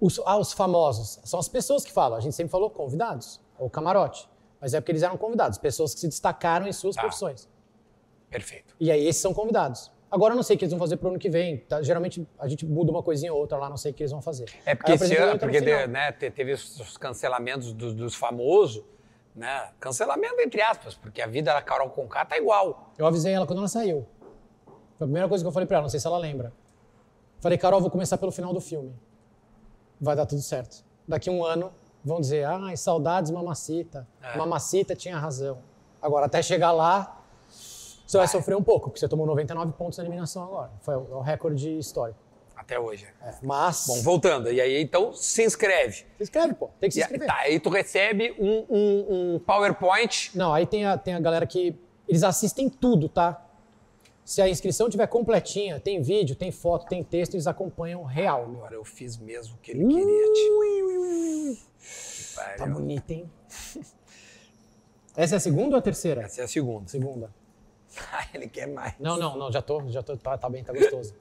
os, ah, os famosos. São as pessoas que falam. A gente sempre falou convidados, ou camarote. Mas é porque eles eram convidados, pessoas que se destacaram em suas Tá. profissões. Perfeito. E aí esses são convidados. Agora eu não sei o que eles vão fazer pro ano que vem. tá? Geralmente a gente muda uma coisinha ou outra lá, não sei o que eles vão fazer. É porque Aí esse ano, porque de- né, te- teve os os cancelamentos dos, dos famosos, né? Cancelamento entre aspas, porque a vida da Carol Conká tá igual. Eu avisei ela quando ela saiu. Foi a primeira coisa que eu falei pra ela, não sei se ela lembra. Falei, Carol, vou começar pelo final do filme. Vai dar tudo certo. Daqui um ano vão dizer, ai, saudades mamacita. É. Mamacita tinha razão. Agora, até chegar lá, você vai sofrer um pouco, porque você tomou 99 pontos na eliminação agora. Foi o, é recorde histórico. Até hoje. É, Mas, Bom, voltando. E aí, então, se inscreve. se inscreve, pô. Tem que se E, inscrever. tá, aí tu recebe um, um- um PowerPoint. Não, aí tem a, tem a galera que. Eles assistem tudo, tá? Se a inscrição tiver completinha, tem vídeo, tem foto, tem texto, eles acompanham real, meu. Agora eu fiz mesmo o que ele queria, tio. Tá Pariu. bonito, hein? [LAUGHS] Essa é a segunda ou a terceira? Essa é a segunda. Segunda. [LAUGHS] Ah, ele quer mais. Não, não, não, já tô, já tô, tá, tá bem, tá gostoso.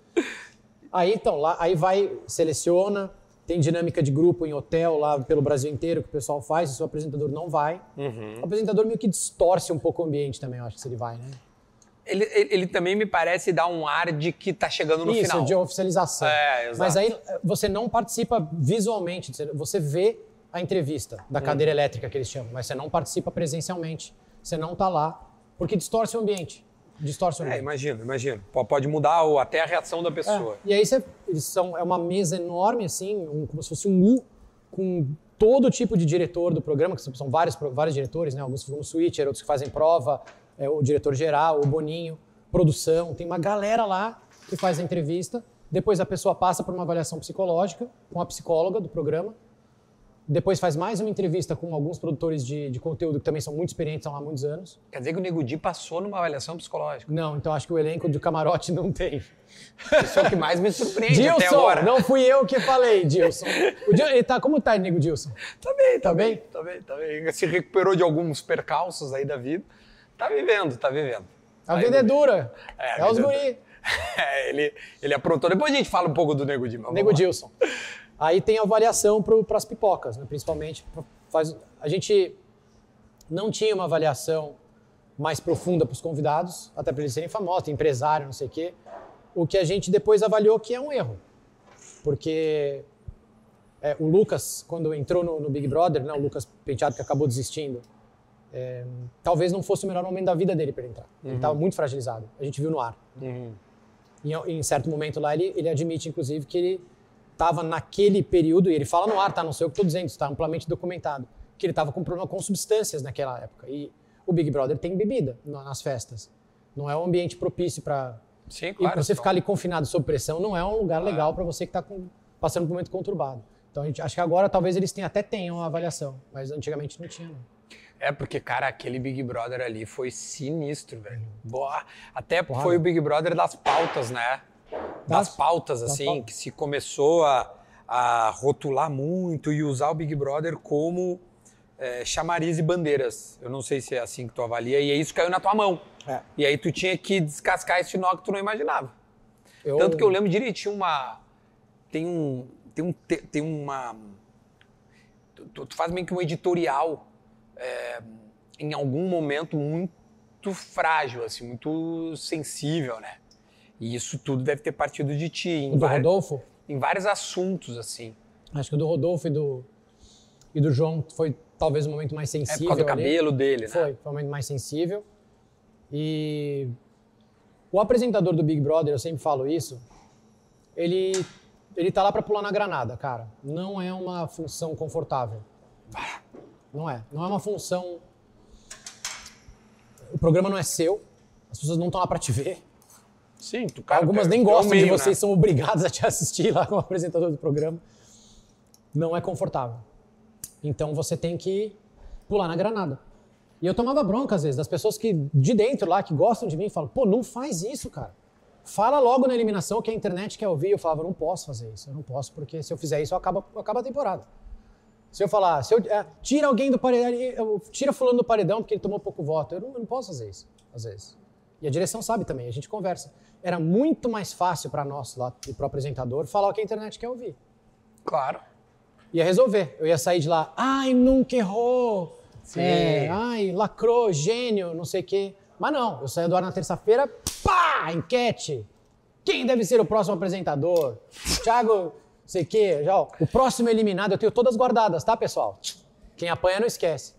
Aí então, lá, aí vai, seleciona, tem dinâmica de grupo em hotel lá pelo Brasil inteiro que o pessoal faz, se o seu apresentador não vai. Uhum. O apresentador meio que distorce um pouco o ambiente também, eu acho que se ele vai, né? Ele, ele, também me parece dar um ar de que tá chegando no Isso, final. de oficialização. É, exato. Mas aí você não participa visualmente, você vê a entrevista da cadeira Uhum. elétrica que eles chamam, mas você não participa presencialmente. Você não tá lá, porque distorce o ambiente. Distorce o É, ambiente. imagino, imagino. P- Pode mudar o- até a reação da pessoa. É, E aí você, eles são, é uma mesa enorme, assim, um- como se fosse um U, com todo tipo de diretor do programa, que são vários, vários diretores, né? Alguns ficam no switcher, outros que fazem prova, é, o diretor geral, o Boninho, produção, tem uma galera lá que faz a entrevista. Depois a pessoa passa por uma avaliação psicológica com a psicóloga do programa. Depois faz mais uma entrevista com alguns produtores de, de conteúdo que também são muito experientes, há muitos anos. Quer dizer que o Nego Di passou numa avaliação psicológica. Não, então acho que o elenco do camarote não tem. Isso é o que mais me surpreende até Dilson, agora. não fui eu que falei, Dilson. O Dil- ele tá, como tá, nego Dilson? Tá bem, tá, Tá bem, bem? tá bem, tá bem. Se recuperou de alguns percalços aí da vida. Tá vivendo, tá vivendo. A Tá vida é dura. É, É, os é guri. [LAUGHS] É, ele, ele aprontou. Depois a gente fala um pouco do Nego Di. mas vamos Nego. Dilson. Aí tem a avaliação para as pipocas, né? principalmente. Faz, a gente não tinha uma avaliação mais profunda para os convidados, até para eles serem famosos, empresário, não sei o quê. o que a gente depois avaliou que é um erro. Porque é, o Lucas, quando entrou no, no Big Brother, né, o Lucas Penteado que acabou desistindo, é, talvez não fosse o melhor momento da vida dele para entrar. Ele estava muito fragilizado. A gente viu no ar. E em, certo momento lá, ele, ele admite, inclusive, que ele estava naquele período, e ele fala no ar, tá? Não sei o que estou dizendo, está amplamente documentado, que ele estava com problema com substâncias naquela época. E o Big Brother tem bebida na- nas festas. Não é um ambiente propício para. Sim, E claro. você só- ficar ali confinado sob pressão não é um lugar Claro. legal para você que está passando por um momento conturbado. Então, a gente, acho que agora talvez eles tenham, até tenham uma avaliação, mas antigamente não tinha. Não. É, porque, cara, aquele Big Brother ali foi sinistro, velho. Boa. Até Porrada. foi o Big Brother das pautas, né? Das, Das- pautas, das assim, pautas. que se começou a, a rotular muito e usar o Big Brother como é, chamariz e bandeiras. Eu não sei se é assim que tu avalia, e isso caiu na tua mão. É. E aí tu tinha que descascar esse nó que tu não imaginava. Eu, Tanto que eu lembro direitinho uma. Tem um. Tem um. te- Tem uma. Tu- tu faz meio que um editorial é, em algum momento muito frágil, assim, muito sensível, né? E isso tudo deve ter partido de ti, do Rodolfo? em vários assuntos, assim. Acho que o do Rodolfo e do, e do João foi talvez o momento mais É sensível. por causa do ali. cabelo dele, né? Foi, foi o momento mais sensível. E o apresentador do Big Brother, eu sempre falo isso, ele, ele tá lá para pular na granada, cara. Não é uma função confortável. Não é. Não é uma função. O programa não é seu, as pessoas não estão lá para te ver. Sim, tu, cara, Algumas é- nem gostam de meio, vocês, né? são obrigados a te [LAUGHS] assistir lá como apresentador do programa. Não é confortável. Então você tem que pular na granada. E eu tomava bronca às vezes das pessoas que de dentro lá que gostam de mim falam: "Pô, não faz isso, cara. Fala logo na eliminação que a internet quer ouvir". Eu falava: "Eu não posso fazer isso. Eu não posso porque se eu fizer isso acaba a temporada". Se eu falar, se eu, é, tira alguém do paredão, tira fulano do paredão porque ele tomou pouco voto, eu não, eu não posso fazer isso, às vezes. E a direção sabe também, a gente conversa. Era muito mais fácil para nós lá e para o apresentador falar o que a internet quer ouvir. Claro. Ia resolver. Eu ia sair de lá, ai, nunca errou. É, ai, lacrou, gênio, não sei o quê. Mas não, eu saía do ar na terça-feira, pá, enquete. Quem deve ser o próximo apresentador? Thiago, sei o quê. Já, ó, o próximo eliminado, eu tenho todas guardadas, tá, pessoal? Quem apanha não esquece.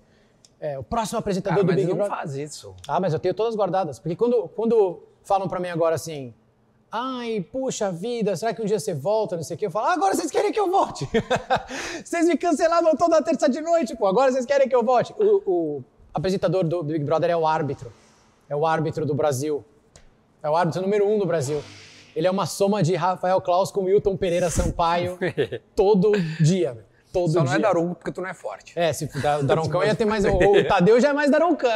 É, o próximo apresentador do mas Big não Brother. faz isso. Ah, mas eu tenho todas guardadas. Porque quando, quando falam pra mim agora assim, ai, puxa vida, será que um dia você volta, não sei o quê? Eu falo, ah, agora vocês querem que eu volte. [LAUGHS] vocês me cancelavam toda terça de noite, pô, agora vocês querem que eu volte. O, o apresentador do Big Brother é o árbitro. É o árbitro do Brasil. É o árbitro número um do Brasil. Ele é uma soma de Rafael Klaus com Milton Pereira Sampaio [LAUGHS] todo dia, velho. Todo Só dia. não é daronco porque tu não é forte. É, se da- o Daroncão ia ter mais. O, o Tadeu já é mais Daroncão.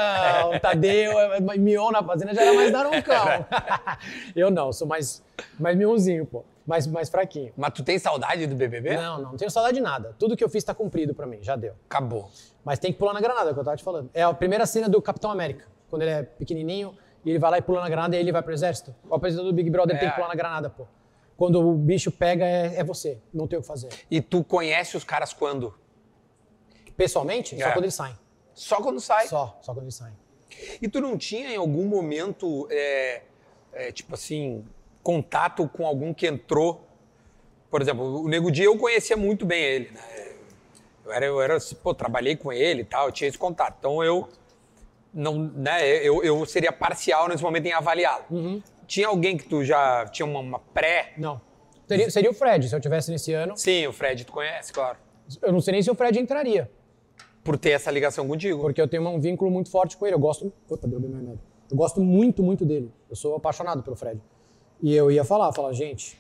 O [LAUGHS] Tadeu, é- Mion na fazenda já era mais Daroncão. [LAUGHS] Eu não, sou mais, mais Mionzinho, pô. Mais, mais fraquinho. Mas tu tem saudade do BBB? Não, não, não tenho saudade de nada. Tudo que eu fiz tá cumprido pra mim, já deu. Acabou. Mas tem que pular na granada, é o que eu tava te falando. É a primeira cena do Capitão América, quando ele é pequenininho e ele vai lá e pula na granada e ele vai pro exército. O apresentador do Big Brother É. tem que pular na granada, pô. Quando o bicho pega, é, é você. Não tem o que fazer. E tu conhece os caras quando? Pessoalmente, só É. quando eles saem. Só quando sai. Só, só quando eles saem. E tu não tinha em algum momento, é, é, tipo assim, contato com algum que entrou? Por exemplo, o Nego Dia eu conhecia muito bem ele, né? Eu era, eu era, pô, trabalhei com ele e tal, eu tinha esse contato. Então eu não, né, eu, eu seria parcial nesse momento em avaliá-lo. Uhum. Tinha alguém que tu já tinha uma, uma pré? Não. Seria, seria o Fred, se eu tivesse nesse ano. Sim, o Fred tu conhece, claro. Eu não sei nem se o Fred entraria, Por ter essa ligação contigo. porque eu tenho um vínculo muito forte com ele. Eu gosto. Opa, derrubei meu remédio. Eu gosto muito, muito dele. Eu sou apaixonado pelo Fred. E eu ia falar, falar, gente,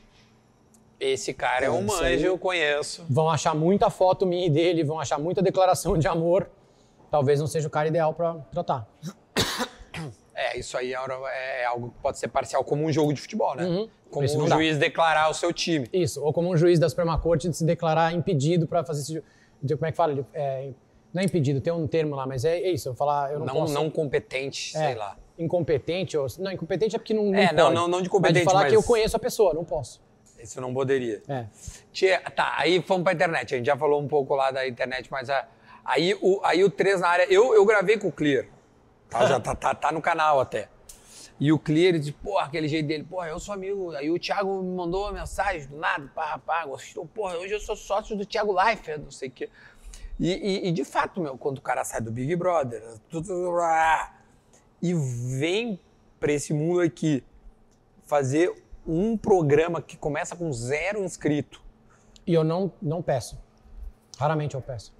Esse cara é um aí. eu conheço. vão achar muita foto minha e dele, vão achar muita declaração de amor. Talvez não seja o cara ideal pra tratar. É, isso aí é, é algo que pode ser parcial, como um jogo de futebol, né? Uhum. Como Esse um não juiz declarar o seu time. Isso, ou como um juiz da Suprema Corte de se declarar impedido pra fazer esse. de- Como é que fala? É, não é impedido, tem um termo lá, mas é, é isso. Eu falar, eu não, Não, posso. não competente, é, sei lá. Incompetente ou. Não, incompetente é porque não. É, não, não- não de Mas competente, de falar mas- que eu conheço a pessoa, não posso. Isso eu não poderia. É. Tia, tá, aí fomos pra internet. A gente já falou um pouco lá da internet, mas a- aí, o, aí o 3 na área. Eu, eu gravei com o Clear. tá? Já tá, tá, tá no canal até. E o Clear diz, porra, aquele jeito dele, porra, eu sou amigo. Aí o Thiago me mandou uma mensagem do nada, pá, pá, gostou, porra, hoje eu sou sócio do Thiago Leifert, não sei o quê. E, e- e, de fato, meu, quando o cara sai do Big Brother, tudo, e vem pra esse mundo aqui fazer um programa que começa com zero inscrito. E eu não, não peço. Raramente eu peço.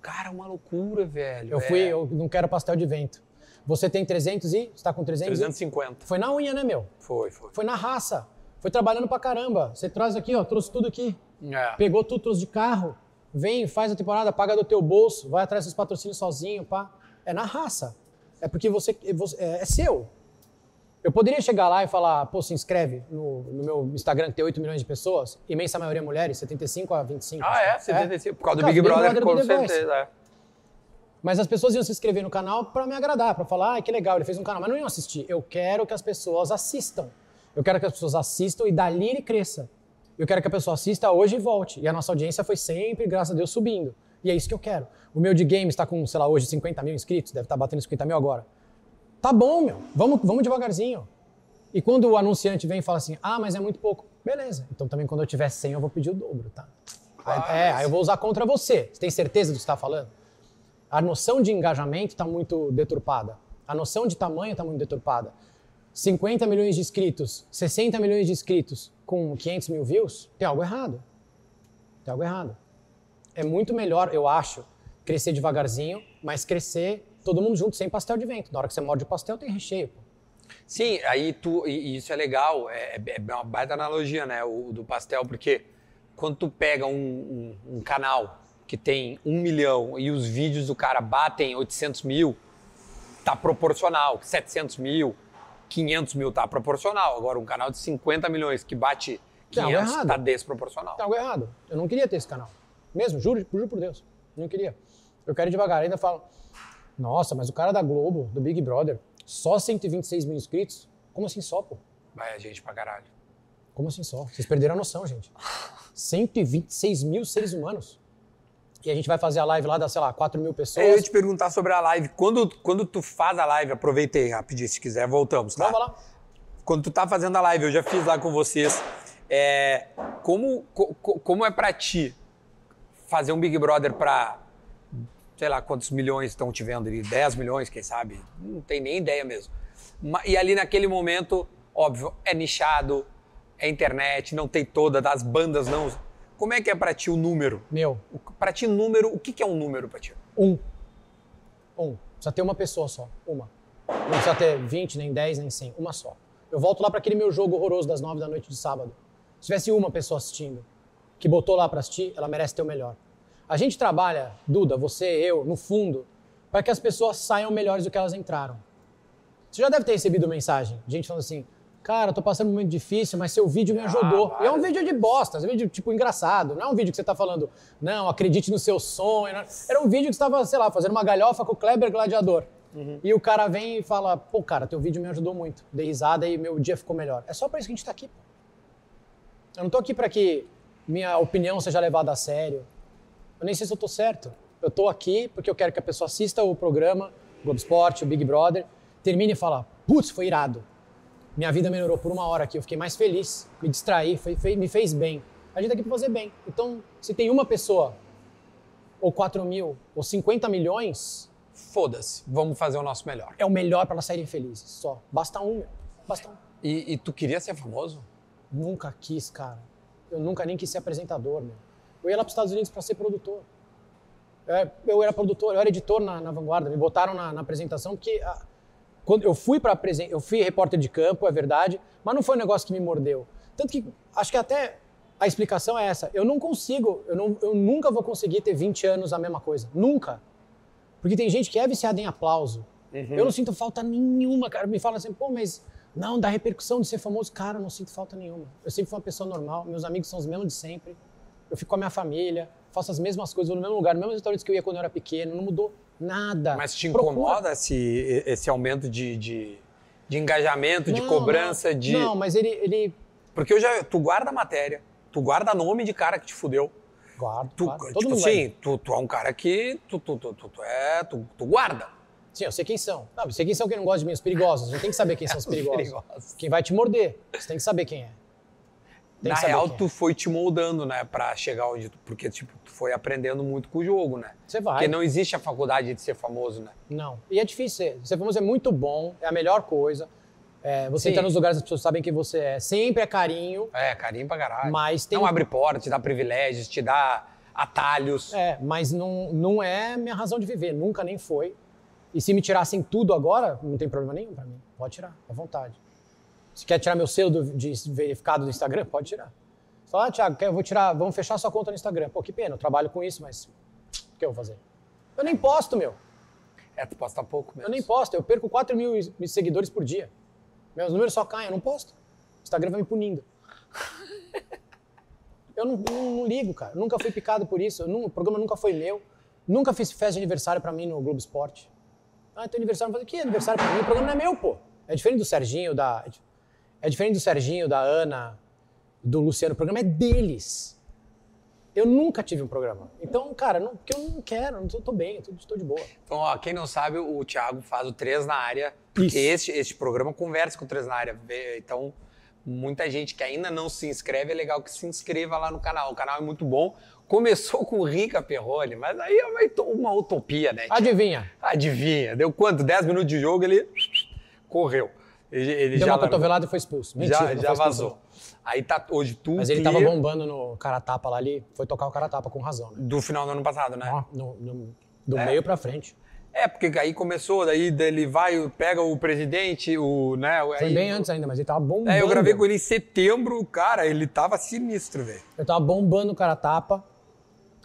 Cara, uma loucura, velho. Eu fui, É, eu não quero pastel de vento. Você tem 300 e? Você tá com 300 e? 350. Foi na unha, né, meu? Foi, foi. Foi na raça. Foi trabalhando pra caramba. Você traz aqui, ó, trouxe tudo aqui. É. Pegou tudo, trouxe de carro. Vem, faz a temporada, paga do teu bolso, vai atrás dos patrocínios sozinho, pá. É na raça. É porque você, você- é, é seu. Eu poderia chegar lá e falar, pô, se inscreve no, no meu Instagram, que tem 8 milhões de pessoas, imensa maioria mulheres, 75 a 25. Ah, é? acho. 75. Por causa do Por Big causa do Brother, Big com Brother do The certeza. é. Mas as pessoas iam se inscrever no canal pra me agradar, pra falar, ah, que legal, ele fez um canal. Mas não iam assistir. Eu quero que as pessoas assistam. Eu quero que as pessoas assistam e dali ele cresça. Eu quero que a pessoa assista hoje e volte. E a nossa audiência foi sempre, graças a Deus, subindo. E é isso que eu quero. O meu de games está com, sei lá, hoje 50 mil inscritos, deve estar batendo 50 mil agora. Tá bom, meu. Vamos, vamos devagarzinho. E quando o anunciante vem e fala assim, ah, mas é muito pouco. Beleza. Então também quando eu tiver 100 eu vou pedir o dobro, tá? Ah, é, mas- aí eu vou usar contra você. Você tem certeza do que você está falando? A noção de engajamento está muito deturpada. A noção de tamanho está muito deturpada. 50 milhões de inscritos, 60 milhões de inscritos com 500 mil views, tem algo errado. Tem algo errado. É muito melhor, eu acho, crescer devagarzinho, mas crescer todo mundo junto, sem pastel de vento. Na hora que você morde o pastel, tem recheio. Pô. Sim, aí tu. E, isso é legal, é, é uma baita analogia, né? O, do pastel, porque quando tu pega um, um- um canal que tem um milhão e os vídeos do cara batem 800 mil, tá proporcional. 700 mil, 500 mil tá proporcional. Agora, um canal de 50 milhões que bate Tem algo 500 errado. tá desproporcional. Tem algo errado. Eu não queria ter esse canal. Mesmo, juro, juro por Deus. Não queria. Eu quero ir devagar. Ainda falo, nossa, mas o cara da Globo, do Big Brother, só 126 mil inscritos? Como assim só, pô? Vai a gente pra caralho. Como assim só? Vocês perderam a noção, gente. 126 mil seres humanos. E a gente vai fazer a live lá das, sei lá, 4 mil pessoas. É, eu ia te perguntar sobre a live. Quando, quando tu faz a live, aproveitei rapidinho, se quiser, voltamos, tá? Vamos lá. quando tu tá fazendo a live, eu já fiz lá com vocês. É, como, co- co- como é pra ti fazer um Big Brother pra, sei lá, quantos milhões estão te vendo ali? 10 milhões, quem sabe? Não tem nem ideia mesmo. E ali naquele momento, óbvio, é nichado, é internet, não tem toda, das bandas não. Como é que é pra ti o número? Meu, Pra ti, número, o que, que é um número pra ti? um. Um. Precisa ter uma pessoa só. Uma. Não precisa ter 20, nem 10, nem 100. Uma só. Eu volto lá para aquele meu jogo horroroso das 9 da noite de sábado. Se tivesse uma pessoa assistindo, que botou lá para assistir, ela merece ter o melhor. A gente trabalha, Duda, você, eu, no fundo, para que as pessoas saiam melhores do que elas entraram. Você já deve ter recebido mensagem, gente falando assim, cara, eu tô passando um momento difícil, mas seu vídeo me ajudou. e é um vídeo de bosta, é um vídeo, tipo, engraçado. Não é um vídeo que você tá falando, não, acredite no seu sonho. não. Era um vídeo que você tava, sei lá, fazendo uma galhofa com o Kleber Gladiador. E o cara vem e fala, pô, cara, teu vídeo me ajudou muito. Dei risada e meu dia ficou melhor. É só pra isso que a gente tá aqui, pô. Eu não tô aqui pra que minha opinião seja levada a sério. Eu nem sei se eu tô certo. Eu tô aqui porque eu quero que a pessoa assista o programa, o Globo Esporte, o Big Brother, termine e fala, putz, foi irado. Minha vida melhorou por uma hora aqui, eu fiquei mais feliz, me distraí, foi- foi- me fez bem. A gente tá aqui pra fazer bem. Então, se tem uma pessoa, ou 4 mil, ou 50 milhões, Foda-se, vamos fazer o nosso melhor. é o melhor pra elas saírem felizes. Só. Basta um, meu. Basta um. E, e tu queria ser famoso? Nunca quis, cara. Eu nunca nem quis ser apresentador, meu. Eu ia lá para os Estados Unidos para ser produtor. É, Eu era produtor, eu era editor na, na Vanguarda. Me botaram na, na apresentação porque ah, quando eu fui para eu fui repórter de campo, é verdade, mas não foi um negócio que me mordeu. Tanto que acho que até a explicação é essa. Eu não consigo, eu, não, eu nunca vou conseguir ter 20 anos a mesma coisa. Nunca. Porque tem gente que é viciada em aplauso. Eu não sinto falta nenhuma, cara. Me fala assim, pô, mas não, da repercussão de ser famoso, cara, eu não sinto falta nenhuma. Eu sempre fui uma pessoa normal, meus amigos são os mesmos de sempre. Eu fico com a minha família, faço as mesmas coisas, vou no mesmo lugar, no mesmo restaurante que eu ia quando eu era pequeno, não mudou nada. Mas te Procura. incomoda esse, esse aumento de, de, de engajamento, de Não, cobrança, não. de. Não, mas ele, ele... Porque eu já. Tu guarda a matéria, tu guarda nome de cara que te fudeu. Guardo, Tu, guardo. Todo tipo mundo assim, tu, tu é um cara que. Tu, tu, tu, tu, tu é. Tu, tu guarda. Sim, eu sei quem são. Não, eu sei quem são quem não gosta de mim, os perigosos. Não tem que saber quem são [LAUGHS] os perigosos. perigosos. Quem vai te morder. Você tem que saber quem é. Tem Na real, tu foi te moldando, né, pra chegar onde tu. Porque, tipo, tu foi aprendendo muito com o jogo, né? Você vai. Porque não existe a faculdade de ser famoso, né? Não. E é difícil ser. Ser famoso é muito bom, é a melhor coisa. É, você Sim. entra nos lugares as pessoas sabem quem você é. Sempre é carinho, É, carinho pra caralho. mas tem. Não abre porta, te dá privilégios, te dá atalhos. É, mas não, não é minha razão de viver. Nunca nem foi. E se me tirassem tudo agora, não tem problema nenhum pra mim. Pode tirar, à vontade. Se quer tirar meu selo de verificado do Instagram, pode tirar. Você fala, ah, Thiago, quer- eu vou tirar, vamos fechar sua conta no Instagram. Pô, que pena, eu trabalho com isso, mas o que eu vou fazer? Eu nem posto, meu. É, tu posta pouco mesmo. Eu nem posto, eu perco 4 mil seguidores por dia. Meus números só caem, eu não posto. O Instagram vai me punindo. Eu não, não- não ligo, cara. Eu nunca fui picado por isso. Não- o programa nunca foi meu. Nunca fiz festa de aniversário pra mim no Globo Esporte. Ah, teu aniversário. Eu falei, que aniversário pra mim? O programa não é meu, pô. É diferente do Serginho, da. É diferente do Serginho, da Ana, do Luciano. O programa é deles. Eu nunca tive um programa. Então, cara, não, porque eu não quero, eu tô, tô bem, tô, tô de boa. Então, ó, quem não sabe, o Thiago faz o Três na área. Porque Isso. este, este programa conversa com o Três na área. Então, muita gente que ainda não se inscreve, é legal que se inscreva lá no canal. O canal é muito bom. Começou com o Rica Perrone, mas aí é uma, utopia, né? Adivinha? Adivinha, deu quanto? 10 minutos de jogo, ele correu. Ele, ele Deu já uma cotovelada e foi expulso. Mentira, já, já vazou. Aí tá hoje tu. Mas ele tava bombando no cara tapa lá ali, foi tocar o cara tapa com razão, né? Do final do ano passado, né? No- no- do É. meio pra frente. É, porque aí começou, daí ele vai, pega o presidente, o. Né, Foi aí- bem antes ainda, mas ele tava bombando. É, eu gravei com ele em setembro, cara, ele tava sinistro, velho. Eu tava bombando o cara tapa.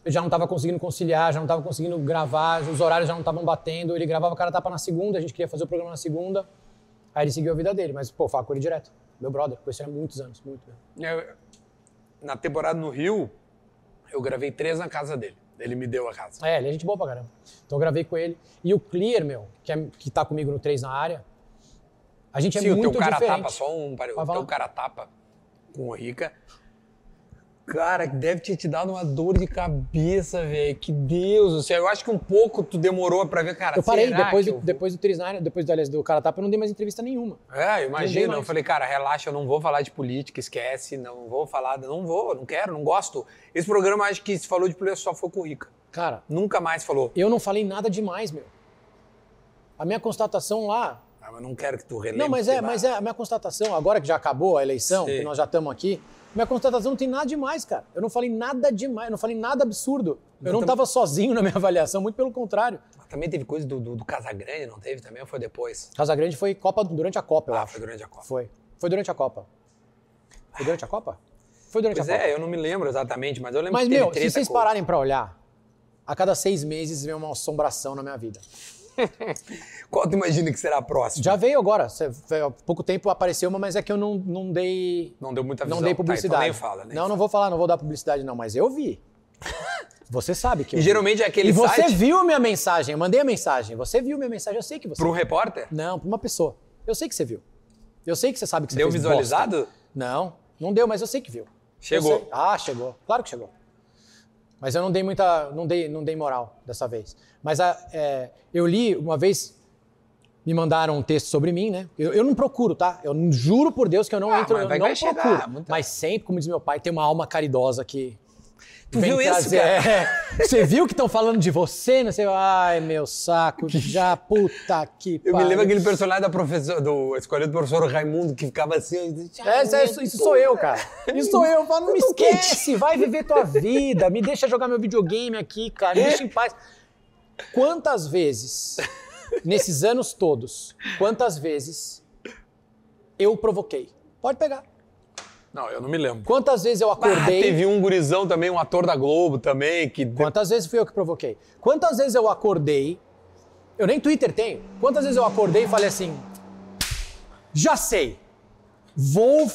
Eu já não tava conseguindo conciliar, já não tava conseguindo gravar, os horários já não estavam batendo. Ele gravava o cara tapa na segunda, a gente queria fazer o programa na segunda. Aí ele seguiu a vida dele, mas, pô, fala com ele direto. Meu brother, conheci há muitos anos, muito mesmo. Eu- na temporada no Rio, eu gravei três na casa dele. Ele me deu a casa. É, ele é gente boa pra caramba. Então eu gravei com ele. E o Clear, meu, que, é, que tá comigo no 3 na área, a gente Sim, é o muito teu cara diferente. tapa, só um parei, o teu cara tapa com o Rica. Cara, deve ter te dado uma dor de cabeça, velho. Que Deus do céu. Eu acho que um pouco tu demorou pra ver, cara. Eu parei, depois do, eu- depois do Três na área, depois do, aliás, do cara tapa, eu não dei mais entrevista nenhuma. É, imagina. Eu falei, cara, relaxa, eu não vou falar de política, esquece, não vou falar, não vou, não quero, não gosto. Esse programa, acho que se falou de política só foi com o Rica. Cara, Nunca mais falou. eu não falei nada demais, meu. A minha constatação lá. Ah, mas não quero que tu relembre. Não, mas é, mas é a minha constatação, agora que já acabou a eleição, Sim. que nós já estamos aqui, minha constatação não tem nada demais, cara. Eu não falei nada demais, eu não falei nada absurdo. Eu não tam- estava sozinho na minha [LAUGHS] avaliação, muito pelo contrário. Também teve coisa do, do, do Casagrande, não teve também? Ou foi depois? Casagrande foi Copa durante a Copa, eu Ah, acho. foi durante a Copa. Foi. Foi durante a Copa. Foi durante a Copa? Foi durante Pois a Copa. é, eu não me lembro exatamente, mas eu lembro Mas, que teve meu, se vocês pararem pra olhar, a cada seis meses vem uma assombração na minha vida. [LAUGHS] Qual tu imagina que será a próxima? Já veio agora. Há pouco tempo apareceu uma, mas é que eu não, não dei. Não deu muita visão. Não dei Tá, então publicidade. nem fala, nem não, não vou falar, não vou dar publicidade, não, mas eu vi. [LAUGHS] Você sabe que eu E vi. geralmente é aquele E você site viu a minha mensagem, eu mandei a mensagem. Você viu minha mensagem, eu sei que você para um repórter? Não, pra uma pessoa. Eu sei que você viu. Eu sei que você sabe que você Deu visualizado? bosta. Não, não deu, mas eu sei que viu. Chegou. Ah, chegou. Claro que chegou. Mas eu não dei muita, não dei, não dei moral dessa vez. Mas a, é, eu li uma vez, me mandaram um texto sobre mim, né? Eu, eu não procuro, tá? Eu juro por Deus que eu não Ah, entro, mas eu vai- não vai chegar, procuro. muita- Mas sempre, como diz meu pai, tem uma alma caridosa que Tu viu isso, trazer- cara? É. Você viu que estão falando de você, né? Você, ai, meu saco, já puta que Eu me lembro aquele personagem da professor, do escolhido professor Raimundo que ficava assim. dizia, É, isso, é- isso sou eu, cara. Isso sou eu. Falo, não me [LAUGHS] esquece, vai viver tua vida, me deixa jogar meu videogame aqui, cara, me deixa em paz. Quantas vezes, nesses anos todos, quantas vezes eu provoquei? Pode pegar. Não, eu não me lembro. Quantas vezes eu Ah, acordei? teve um gurizão também, um ator da Globo também, que. Quantas vezes fui eu que provoquei? Quantas vezes eu acordei? Eu nem Twitter tenho. Quantas vezes eu acordei e falei assim: já sei. Vou.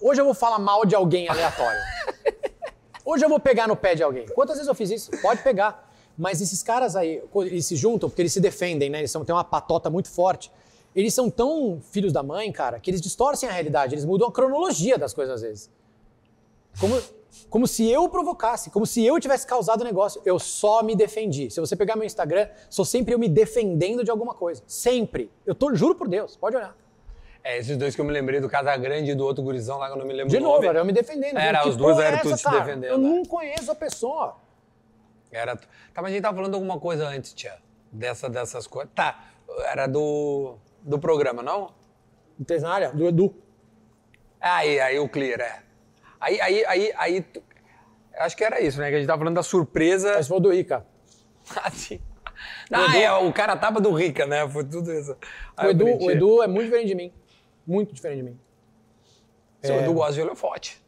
Hoje eu vou falar mal de alguém aleatório. [LAUGHS] Hoje eu vou pegar no pé de alguém. Quantas vezes eu fiz isso? Pode pegar. Mas esses caras aí, eles se juntam, porque eles se defendem, né? Eles são, têm uma patota muito forte. Eles são tão filhos da mãe, cara, que eles distorcem a realidade. Eles mudam a cronologia das coisas às vezes. Como Como se eu provocasse, como se eu tivesse causado o negócio. Eu só me defendi. Se você pegar meu Instagram, sou sempre eu me defendendo de alguma coisa. Sempre. Eu tô, juro por Deus, pode olhar. É, esses dois que eu me lembrei do Casagrande e do outro gurizão lá que eu não me lembro De novo, era eu me defendendo. Era, os dois é eram essa, tudo se defendendo, Eu né? não conheço a pessoa. Era... Tá, mas a gente tava falando alguma coisa antes, tia. Dessa, dessas coisas. Tá, era do, do programa, não? Área? Do Edu. Aí, aí o clear, é. Aí, aí, aí, aí. Acho que era isso, né? Que a gente tava falando da surpresa. Esse foi do Ica. Assim. [LAUGHS] Ah, é, o cara tava do Rica, né? Foi tudo isso. Aí O Edu, o Edu é muito diferente de mim. Muito diferente de mim. Seu é- Edu gosta de holofote.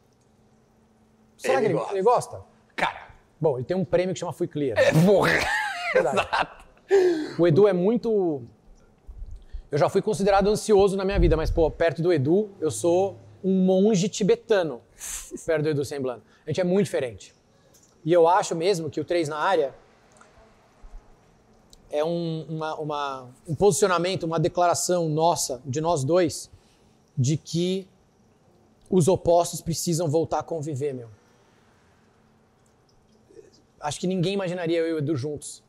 Será Ele que ele, gosta. ele gosta? Cara, Bom, ele tem um prêmio que chama Fui Clear. é porra. [LAUGHS] Verdade. Exato. O Edu é muito. Eu já fui considerado ansioso na minha vida, mas, pô, perto do Edu, eu sou um monge tibetano. [LAUGHS] Perto do Edu Semblano. A gente é muito diferente. E eu acho mesmo que o 3 na área é um, uma- uma- um posicionamento, uma declaração nossa, de nós dois, de que os opostos precisam voltar a conviver, meu. Acho que ninguém imaginaria eu e o Edu juntos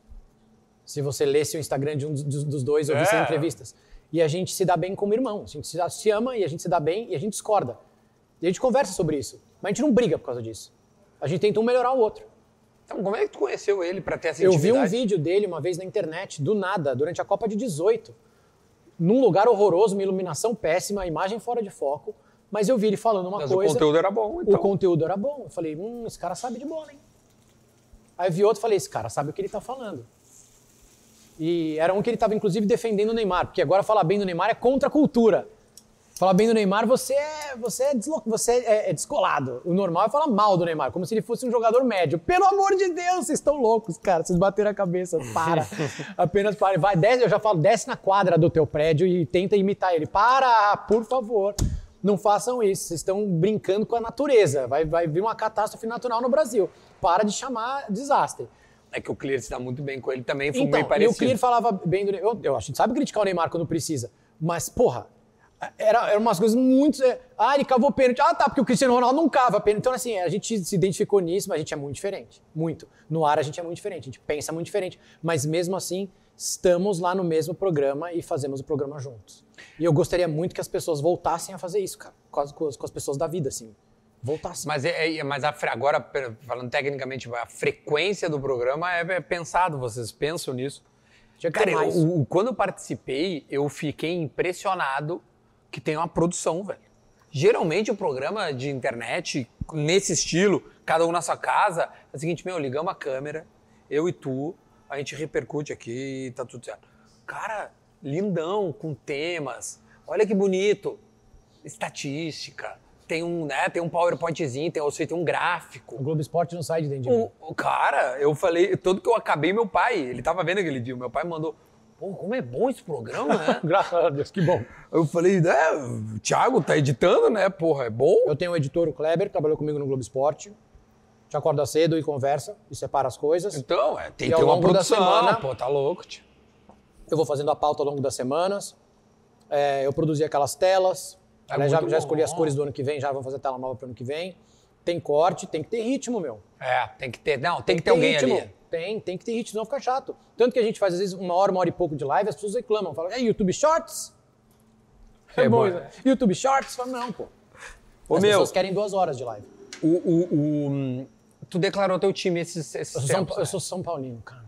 se você lesse o Instagram de um dos, dos dois ou visse É. entrevistas. E a gente se dá bem como irmão. A gente se, ama e a gente se dá bem e a gente discorda. E a gente conversa sobre isso. Mas a gente não briga por causa disso. A gente tenta um melhorar o outro. Então, como é que tu conheceu ele pra ter essa Eu vi um vídeo dele uma vez na internet, do nada, durante a Copa de 18. Num lugar horroroso, uma iluminação péssima, a imagem fora de foco. Mas eu vi ele falando uma Mas coisa. o conteúdo era bom, então. O conteúdo era bom. Eu falei, hum, esse cara sabe de bola, hein? Aí eu vi outro e falei, esse cara sabe o que ele tá falando. E era um que ele estava, inclusive, defendendo o Neymar, porque agora falar bem do Neymar é contra a cultura. Falar bem do Neymar, você é, você é, você é, é descolado. O normal é falar mal do Neymar, como se ele fosse um jogador médio. Pelo amor de Deus, vocês estão loucos, cara. Vocês bateram a cabeça. Para. [LAUGHS] Apenas para. Vai, desce, eu já falo, desce na quadra do teu prédio e tenta imitar ele. Para, por favor. Não façam isso. Vocês estão brincando com a natureza. Vai, vai vir uma catástrofe natural no Brasil. Para de chamar desastre. É que o Clear dá muito bem com ele também, foi Então, bem e o parecido. Clear falava bem do Neymar. Eu, eu acho, a gente sabe criticar o Neymar quando precisa. Mas, porra, era, era umas coisas muito. é, Ah, ele cavou pênalti. Ah, tá, porque o Cristiano Ronaldo não cava pênalti. Então, assim, a gente se identificou nisso, mas a gente é muito diferente. Muito. No ar a gente é muito diferente, a gente pensa muito diferente. Mas mesmo assim, estamos lá no mesmo programa e fazemos o programa juntos. E eu gostaria muito que as pessoas voltassem a fazer isso, cara. Com as, com as- pessoas da vida, assim. Voltassem. Mas, é, é- mas a agora, falando tecnicamente, a frequência do programa é, é pensado, vocês pensam nisso. Cara, o- quando eu participei, eu fiquei impressionado que tem uma produção, velho. Geralmente o programa de internet, nesse estilo, cada um na sua casa, é o seguinte, meu, ligamos a câmera, eu e tu, a gente repercute aqui e tá tudo certo. Cara, lindão, com temas, olha que bonito. Estatística, tem um, né, tem um PowerPointzinho, tem, ou seja, tem um gráfico. O Globo Esporte não sai de dentro de mim. O, cara, eu falei, todo que eu acabei, meu pai, ele tava vendo aquele dia, meu pai mandou, pô, como é bom esse programa, né? [LAUGHS] Graças a Deus, que bom. eu falei, né, o Thiago tá editando, né, porra, é bom? Eu tenho um editor, o Kleber, que trabalhou comigo no Globo Esporte. Te acorda cedo e conversa e separa as coisas. Então, é, tem que ter uma produção, semana- pô, tá louco, tio. Eu vou fazendo a pauta ao longo das semanas. É, eu produzi aquelas telas. É Aliás, já, já escolhi as cores do ano que vem, já vou fazer tela nova pro ano que vem. Tem corte, tem que ter ritmo, meu. É, tem que ter, não, tem, que ter alguém ritmo. ali. Tem, tem que ter ritmo, senão fica chato. Tanto que a gente faz, às vezes, uma hora, uma hora e pouco de live, as pessoas reclamam. Falam, é YouTube Shorts? É, É bom, bom, né? YouTube Shorts? Fala, não, pô. Ô, as meu, pessoas querem duas horas de live. o, o, o, tu declarou teu time esses, esses Eu sou, São, tempos, eu né? sou São Paulino, cara.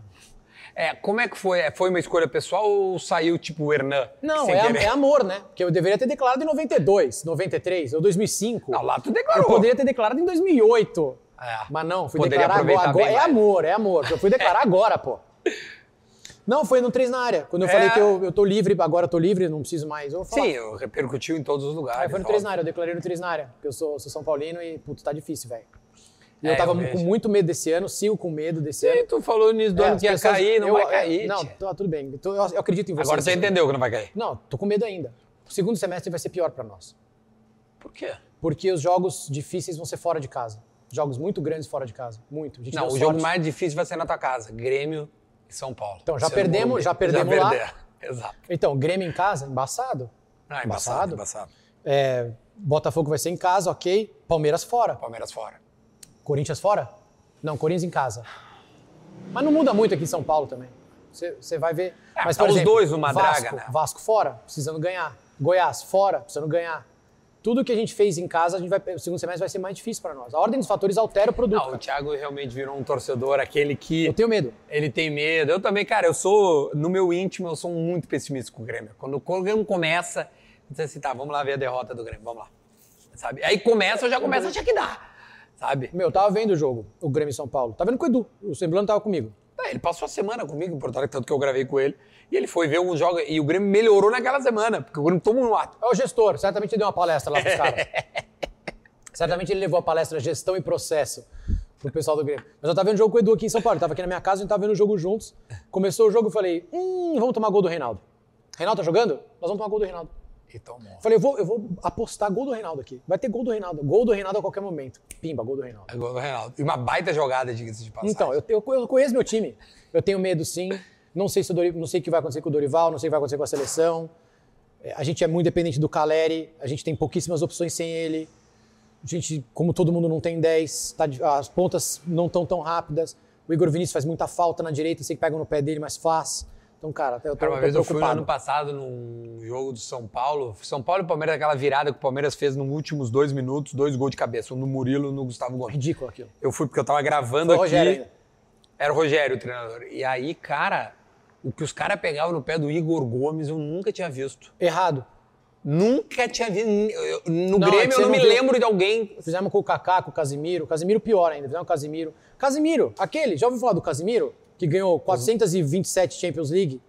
É, como é que foi? É, Foi uma escolha pessoal ou saiu tipo o Hernan? Não, é, é amor, né? Porque eu deveria ter declarado em 92, 93 ou 2005. Não, lá tu declarou. Eu poderia ter declarado em 2008. É. Mas não, fui Poderia declarar agora. É mais. amor, é amor. Eu fui declarar [LAUGHS] agora, pô. Não, foi no 3 na área. Quando eu É. falei que eu, eu tô livre, agora eu tô livre, não preciso mais. Eu. Sim, eu repercutiu em todos os lugares. Aí foi no óbvio. 3 na área, eu declarei no 3 na área. Porque eu sou, sou São Paulino e, putz, tá difícil, velho. E É, eu tava eu com muito medo desse ano, sigo com medo desse Sim, ano. tu falou nisso do É, ano que ia pessoas- cair, não eu- vai é, cair. Não, tá, tudo bem. Então, eu, eu acredito em você. Agora você entendeu que não vai cair. Não, tô com medo ainda. O segundo semestre vai ser pior pra nós. Por quê? Porque os jogos difíceis vão ser fora de casa. Jogos muito grandes fora de casa. Muito. Não, o jogo mais difícil vai ser na tua casa. Grêmio e São Paulo. Então, já Você perdemos- já perdemos lá. perder. [LAUGHS] Exato. Então, Grêmio em casa, embaçado. Ah, embaçado, embaçado. É, Botafogo vai ser em casa, ok. Palmeiras fora. Palmeiras fora. Corinthians fora? Não, Corinthians em casa. Mas não muda muito aqui em São Paulo também. Você, você vai ver. É, Mas, tá por os exemplo, dois numa Vasco, draga, né? Vasco fora, precisando ganhar. Goiás fora, precisando ganhar. Tudo que a gente fez em casa, a gente vai, o segundo semestre vai ser mais difícil para nós. A ordem dos fatores altera o produto. Não, o. Thiago realmente virou um torcedor, aquele que Eu tenho medo. ele tem medo. Eu também, cara, eu sou, no meu íntimo, eu sou muito pessimista com o Grêmio. Quando o Grêmio começa, diz assim, tá, vamos lá ver a derrota do Grêmio, vamos lá. Sabe? Aí começa, eu já começo a achar que dá. Sabe? Meu, eu tava vendo o jogo, o Grêmio em São Paulo. Tava vendo com o Edu. O Semblano tava comigo. É, Ele passou a semana comigo em Porto Alegre, tanto que eu gravei com ele. E ele foi ver alguns jogos. E o Grêmio melhorou naquela semana, porque o Grêmio tomou um ato. É o gestor, certamente ele deu uma palestra lá pros [LAUGHS] caras. certamente ele levou a palestra Gestão e Processo pro pessoal do Grêmio. Mas eu tava vendo o jogo com o Edu aqui em São Paulo. Tava aqui na minha casa, a gente tava vendo o jogo juntos. Começou o jogo, eu falei, hum, vamos tomar gol do Reinaldo. Reinaldo tá jogando? Nós vamos tomar gol do Reinaldo. E tomou. Falei, eu vou, eu vou apostar gol do Reinaldo aqui. Vai ter gol do Reinaldo. Gol do Reinaldo a qualquer momento. Pimba, gol do Reinaldo. É gol do Reinaldo. E uma baita jogada, diga-se de passagem. Então, eu, eu, eu conheço meu time. Eu tenho medo, sim. Não sei, se o Dori- não sei o que vai acontecer com o Dorival, não sei o que vai acontecer com a seleção. É, A gente é muito dependente do Caleri, a gente tem pouquíssimas opções sem ele. A gente, como todo mundo não tem 10, tá as pontas não estão tão rápidas. O Igor Vinícius faz muita falta na direita, sei que pegam no pé dele, mas faz. Então, cara, eu tô, Cara, uma tô vez eu fui no preocupado. ano passado num jogo do São Paulo. São Paulo e Palmeiras, aquela virada que o Palmeiras fez nos últimos dois minutos, dois gols de cabeça, um no Murilo e um no Gustavo Gomes. Ridículo aquilo. Eu fui porque eu tava gravando Foi aqui. Rogério. Era o Rogério, o treinador. E aí, cara, o que os caras pegavam no pé do Igor Gomes, eu nunca tinha visto. Errado. Nunca tinha visto. No Não, é Grêmio que eu não não me viu. lembro de alguém. Fizemos com o Kaká, com o Casimiro. O Casimiro pior ainda, fizemos com o Casimiro. Casimiro, aquele, já ouviu falar do Casimiro? Que ganhou 427 Champions League?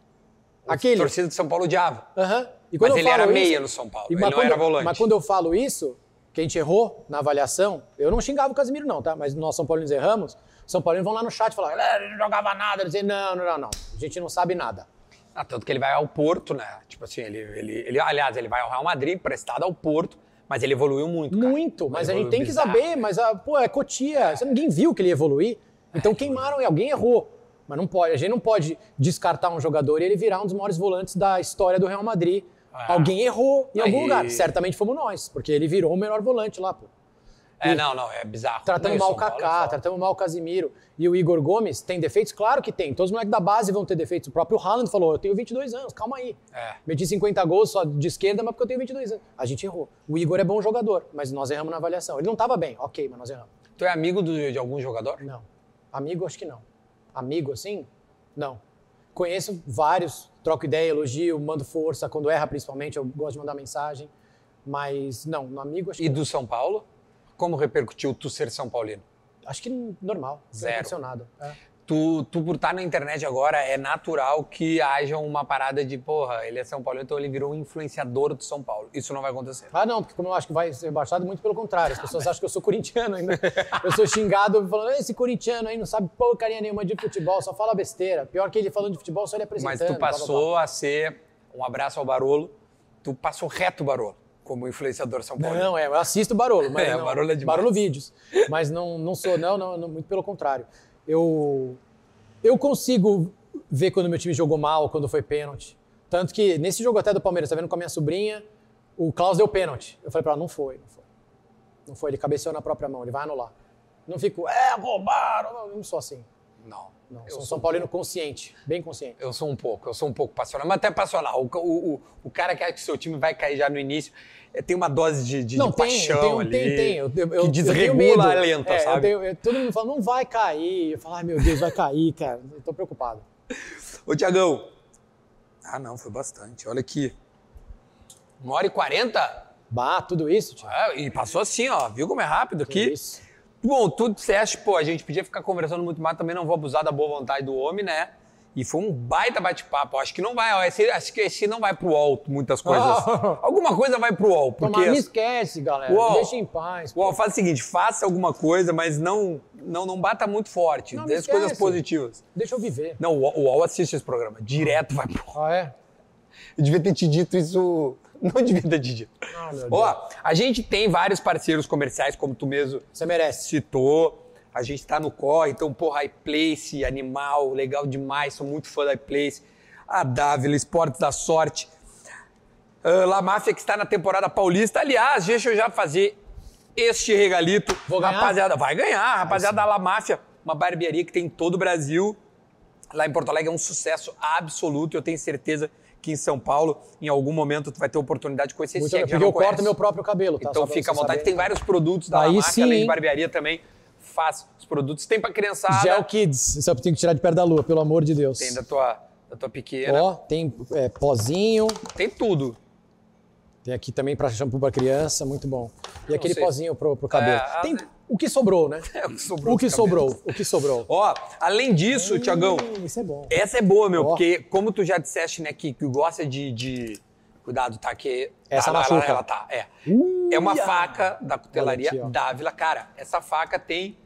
A Aquele. torcida de São Paulo odiava. Aham. E Mas quando eu ele era falo meia isso- no São Paulo, E, ele mas não era volante. Mas quando eu falo isso, que a gente errou na avaliação, eu não xingava o Casimiro não, tá? Mas nós São Paulinos erramos, São Paulinos vão lá no chat falar, "Galera, ele não jogava nada. Dizer, não, não, não, não. A gente não sabe nada. Ah, tanto que ele vai ao Porto, né? Tipo assim, ele, ele, ele- aliás, ele vai ao Real Madrid, emprestado ao Porto, mas ele evoluiu muito. cara. Muito, mas a Ele gente tem que evoluiu saber, mas a, pô, é Cotia, você- ninguém viu que ele ia evoluir. Então queimaram e alguém errou. Mas não pode, a gente não pode descartar um jogador e ele virar um dos maiores volantes da história do Real Madrid. Ah. Alguém errou em algum Aí- lugar. Certamente fomos nós, porque ele virou o melhor volante lá, pô. É, não, não, é bizarro. E mal o Kaká, tratando mal o Casimiro. E o Igor Gomes tem defeitos? Claro que tem. Todos os moleques da base vão ter defeitos. O próprio Haaland falou: eu tenho 22 anos, calma aí. É. Meti 50 gols só de esquerda, mas porque eu tenho 22 anos. A gente errou. O Igor é bom jogador, mas nós erramos na avaliação. Ele não estava bem, ok, mas nós erramos. Tu é amigo do- de algum jogador? Não. Amigo, acho que não. Amigo, assim? Não. Conheço vários, troco ideia, elogio, mando força. Quando erra, principalmente, eu gosto de mandar mensagem. Mas não, no amigo, acho E que do São Paulo? Como repercutiu tu ser São Paulino? Acho que normal. Zero. É. Tu, tu, por estar na internet agora, é natural que haja uma parada de, porra, ele é São Paulo, então ele virou um influenciador do São Paulo. Isso não vai acontecer. Ah, não, porque como eu acho que vai ser rebaixado, muito pelo contrário. As pessoas acham que eu sou corintiano ainda. Eu sou xingado falando, esse corintiano aí não sabe porcaria nenhuma de futebol, só fala besteira. Pior que ele falando de futebol, só ele apresentando. Mas tu blá, blá, passou a ser, um abraço ao Barolo, tu passou reto o Barolo, como influenciador São blá. Paulo. Não, é, eu assisto Barolo, mas [LAUGHS] É, não, Barolo é demais. Barolo vídeos. Mas não, não sou, não, não, não, muito pelo contrário. Eu, eu consigo ver quando meu time jogou mal, quando foi pênalti. Tanto que nesse jogo até do Palmeiras, tá vendo com a minha sobrinha, o Klaus deu pênalti. Eu falei pra ela, não foi, não foi. Não foi, ele cabeceou na própria mão, ele vai anular. Não fico, é, roubaram. Não, não sou assim. Não. Não, eu sou um São Paulino consciente, bem consciente. Eu sou um pouco, eu sou um pouco passional, mas até passional. O, o, o, cara que acha que seu time vai cair já no início, eh, tem uma dose de, de, Não, de tem, paixão eu ali. tem, tem. Eu, eu, que eu desregula a lenta, É, eu sabe? tenho- eu- todo mundo fala, não vai cair. Eu falo, ai meu Deus, vai cair, cara. Eu tô preocupado. [LAUGHS] Ô, Tiagão. Ah, não, foi bastante. Olha aqui. Uma hora e quarenta? Bah, tudo isso, tio. É, e passou assim, ó. Viu como é rápido Que aqui? isso. Bom, tu disseste, pô, a gente podia ficar conversando muito mais, também não vou abusar da boa vontade do homem, né? E foi um baita bate-papo. Acho que não vai, esse, acho que esse não vai pro UOL, muitas coisas. Ah. [LAUGHS] Alguma coisa vai pro UOL, porque... Tomar, me esquece, galera. Me deixa em paz. UOL faz o seguinte, faça alguma coisa, mas não, não, não bata muito forte. Não, as coisas positivas. Deixa eu viver. Não, o UOL, o UOL assiste esse programa, direto vai pro UOL. Ah, é? [LAUGHS] Eu devia ter te dito isso... [LAUGHS] Não devia ter te dito. Ah. Ó, a gente tem vários parceiros comerciais, como tu mesmo Você merece. citou. A gente tá no corre, então, porra, iPlace, Animal, legal demais, sou muito fã da iPlace. A Dávila, Esportes da Sorte. Ah, La Máfia, que está na temporada paulista. Aliás, deixa eu já fazer este regalito. Vou ganhar? Rapaziada, vai ganhar. Rapaziada da La Máfia, uma barbearia que tem em todo o Brasil. Lá em Porto Alegre é um sucesso absoluto. Eu tenho certeza que em São Paulo, em algum momento, tu vai ter oportunidade de conhecer Muito se é que porque eu corto meu próprio cabelo, tá? Então fica à vontade. saber. Tem vários produtos da Aí La Máfia, sim, além de barbearia também. Faz os produtos. Tem pra criançada. Gel Kids, isso eu tenho que tirar de perto da lua, pelo amor de Deus. Tem da tua, da tua pequena. Ó, tem é, pozinho, Tem tudo. tem aqui também pra shampoo pra criança, muito bom. E aquele pozinho pro, pro cabelo. É, tem o que sobrou, né? [LAUGHS] É, o que sobrou O que sobrou, o que sobrou. [LAUGHS] Ó, além disso, Tiagão, Hum, isso é bom. essa é boa, meu, Ó. porque como tu já disseste, né, que, que gosta de, de- Cuidado, tá? Que Essa tá, ela, machuca. ela tá, é. Ui, É uma faca da cutelaria. Dávila. Cara, essa faca tem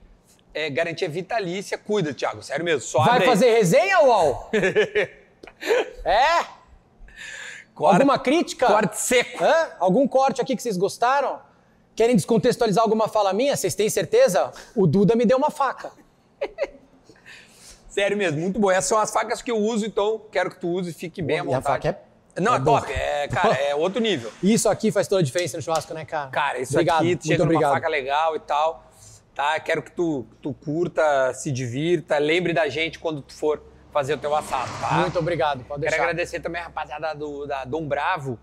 é, garantia vitalícia. Cuida, Thiago, sério mesmo. Só Vai abre aí. fazer resenha, UOL? [LAUGHS] é? Corte- Alguma crítica? Corte seco. Hã? Algum corte aqui que vocês gostaram? Querem descontextualizar alguma fala minha? Vocês têm certeza? O Duda me deu uma faca. Sério mesmo, muito bom. Essas são as facas que eu uso, então quero que tu use e fique bem à E a vontade. faca é- Não, é é, top. É, cara, é outro nível. [LAUGHS] Isso aqui faz toda a diferença no churrasco, né, cara? Cara, isso obrigado, aqui, tu muito chega numa obrigado. faca legal e tal, tá? Quero que tu, tu curta, se divirta, lembre da gente quando tu for fazer o teu assado, tá? Muito obrigado, pode Quero deixar. agradecer também a rapaziada do, da Dom Bravo.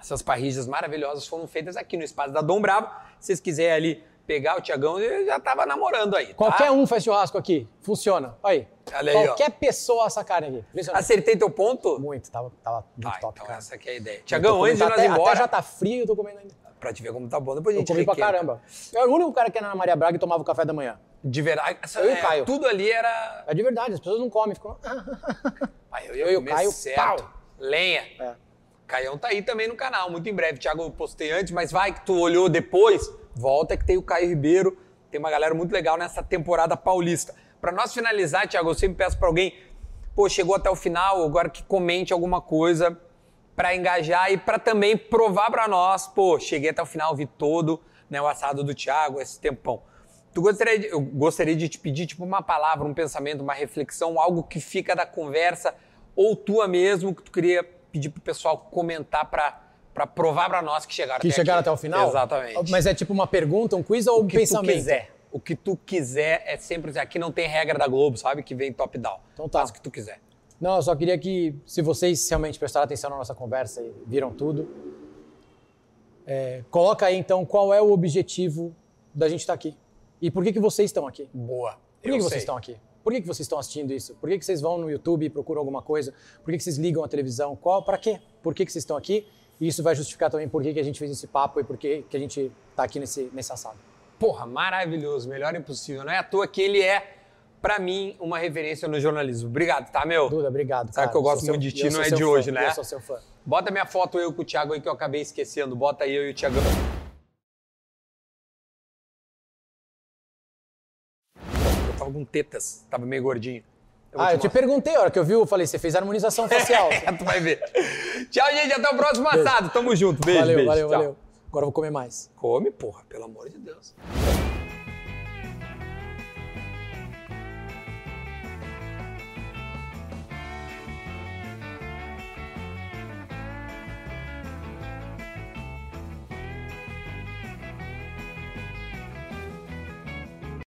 Essas parrilhas maravilhosas foram feitas aqui no espaço da Dom Bravo. Se vocês quiserem ali pegar o Tiagão, ele já tava namorando aí, tá? Qualquer um faz churrasco aqui, funciona. Olha aí. Olha aí, ó. Qualquer pessoa assa carne aqui. Impressionante. Acertei teu ponto? Muito, tava, tava muito Tá, top, então cara. essa aqui é a ideia. Eu Tiagão, antes de nós até, ir embora, Até já tá frio e eu tô comendo ainda. pra te ver como tá bom, depois a Eu gente comi pra requenta. caramba. Eu era o único cara que ia na Maria Braga e tomava o café da manhã. De verdade, essa, Eu e o é, Caio. tudo ali era... É de verdade, as pessoas não comem, ficam... Eu Eu e o comer Caio, certo. pau. Lenha. É. Caião tá aí também no canal, muito em breve. Thiago, eu postei antes, mas vai que tu olhou depois, volta que tem o Caio Ribeiro, tem uma galera muito legal nessa temporada paulista. Pra nós finalizar, Thiago, eu sempre peço pra alguém, pô, chegou até o final, agora que comente alguma coisa pra engajar e pra também provar pra nós, pô, cheguei até o final, vi todo, né, o assado do Thiago, esse tempão. Tu gostaria de, eu gostaria de te pedir tipo uma palavra, um pensamento, uma reflexão, algo que fica da conversa ou tua mesmo que tu queria pedir pro pessoal comentar pra para provar pra nós que chegaram Que até chegaram aqui. até o final? Exatamente. Mas é tipo uma pergunta, um quiz ou um o que pensamento? tu quiser. O que tu quiser é sempre aqui não tem regra da Globo, sabe? Que vem top down. Então tá. Faz o que tu quiser. Não, eu só queria que, se vocês realmente prestaram atenção na nossa conversa e viram tudo, é, coloca aí então qual é o objetivo da gente estar aqui. E por que, que vocês estão aqui? Boa. Por que, Eu que vocês sei. estão aqui? Por que, que vocês estão assistindo isso? Por que, que vocês vão no YouTube e procuram alguma coisa? Por que, que vocês ligam a televisão? Qual, para quê? Por que, que vocês estão aqui? E isso vai justificar também por que, que a gente fez esse papo e por que, que a gente está aqui nesse, nesse assado. Porra, maravilhoso, melhor impossível. Não é à toa que ele é, pra mim, uma referência no jornalismo. Obrigado, tá, meu? Duda, obrigado. Sabe cara. que eu gosto muito de ti, não é de fã, hoje, né? Eu sou seu fã. Bota minha foto eu com o Thiago aí que eu acabei esquecendo. Bota aí eu e o Thiagão. Tava com tetas, tava meio gordinho. vou Ah, eu te perguntei, a hora que eu vi, eu falei, você fez harmonização [LAUGHS] facial. É, [LAUGHS] tu vai ver. Tchau, gente. Até o próximo assado. Tamo junto. Beijo, valeu, beijo. valeu, Tchau. valeu. Agora eu vou comer mais. Come, porra, pelo amor de Deus.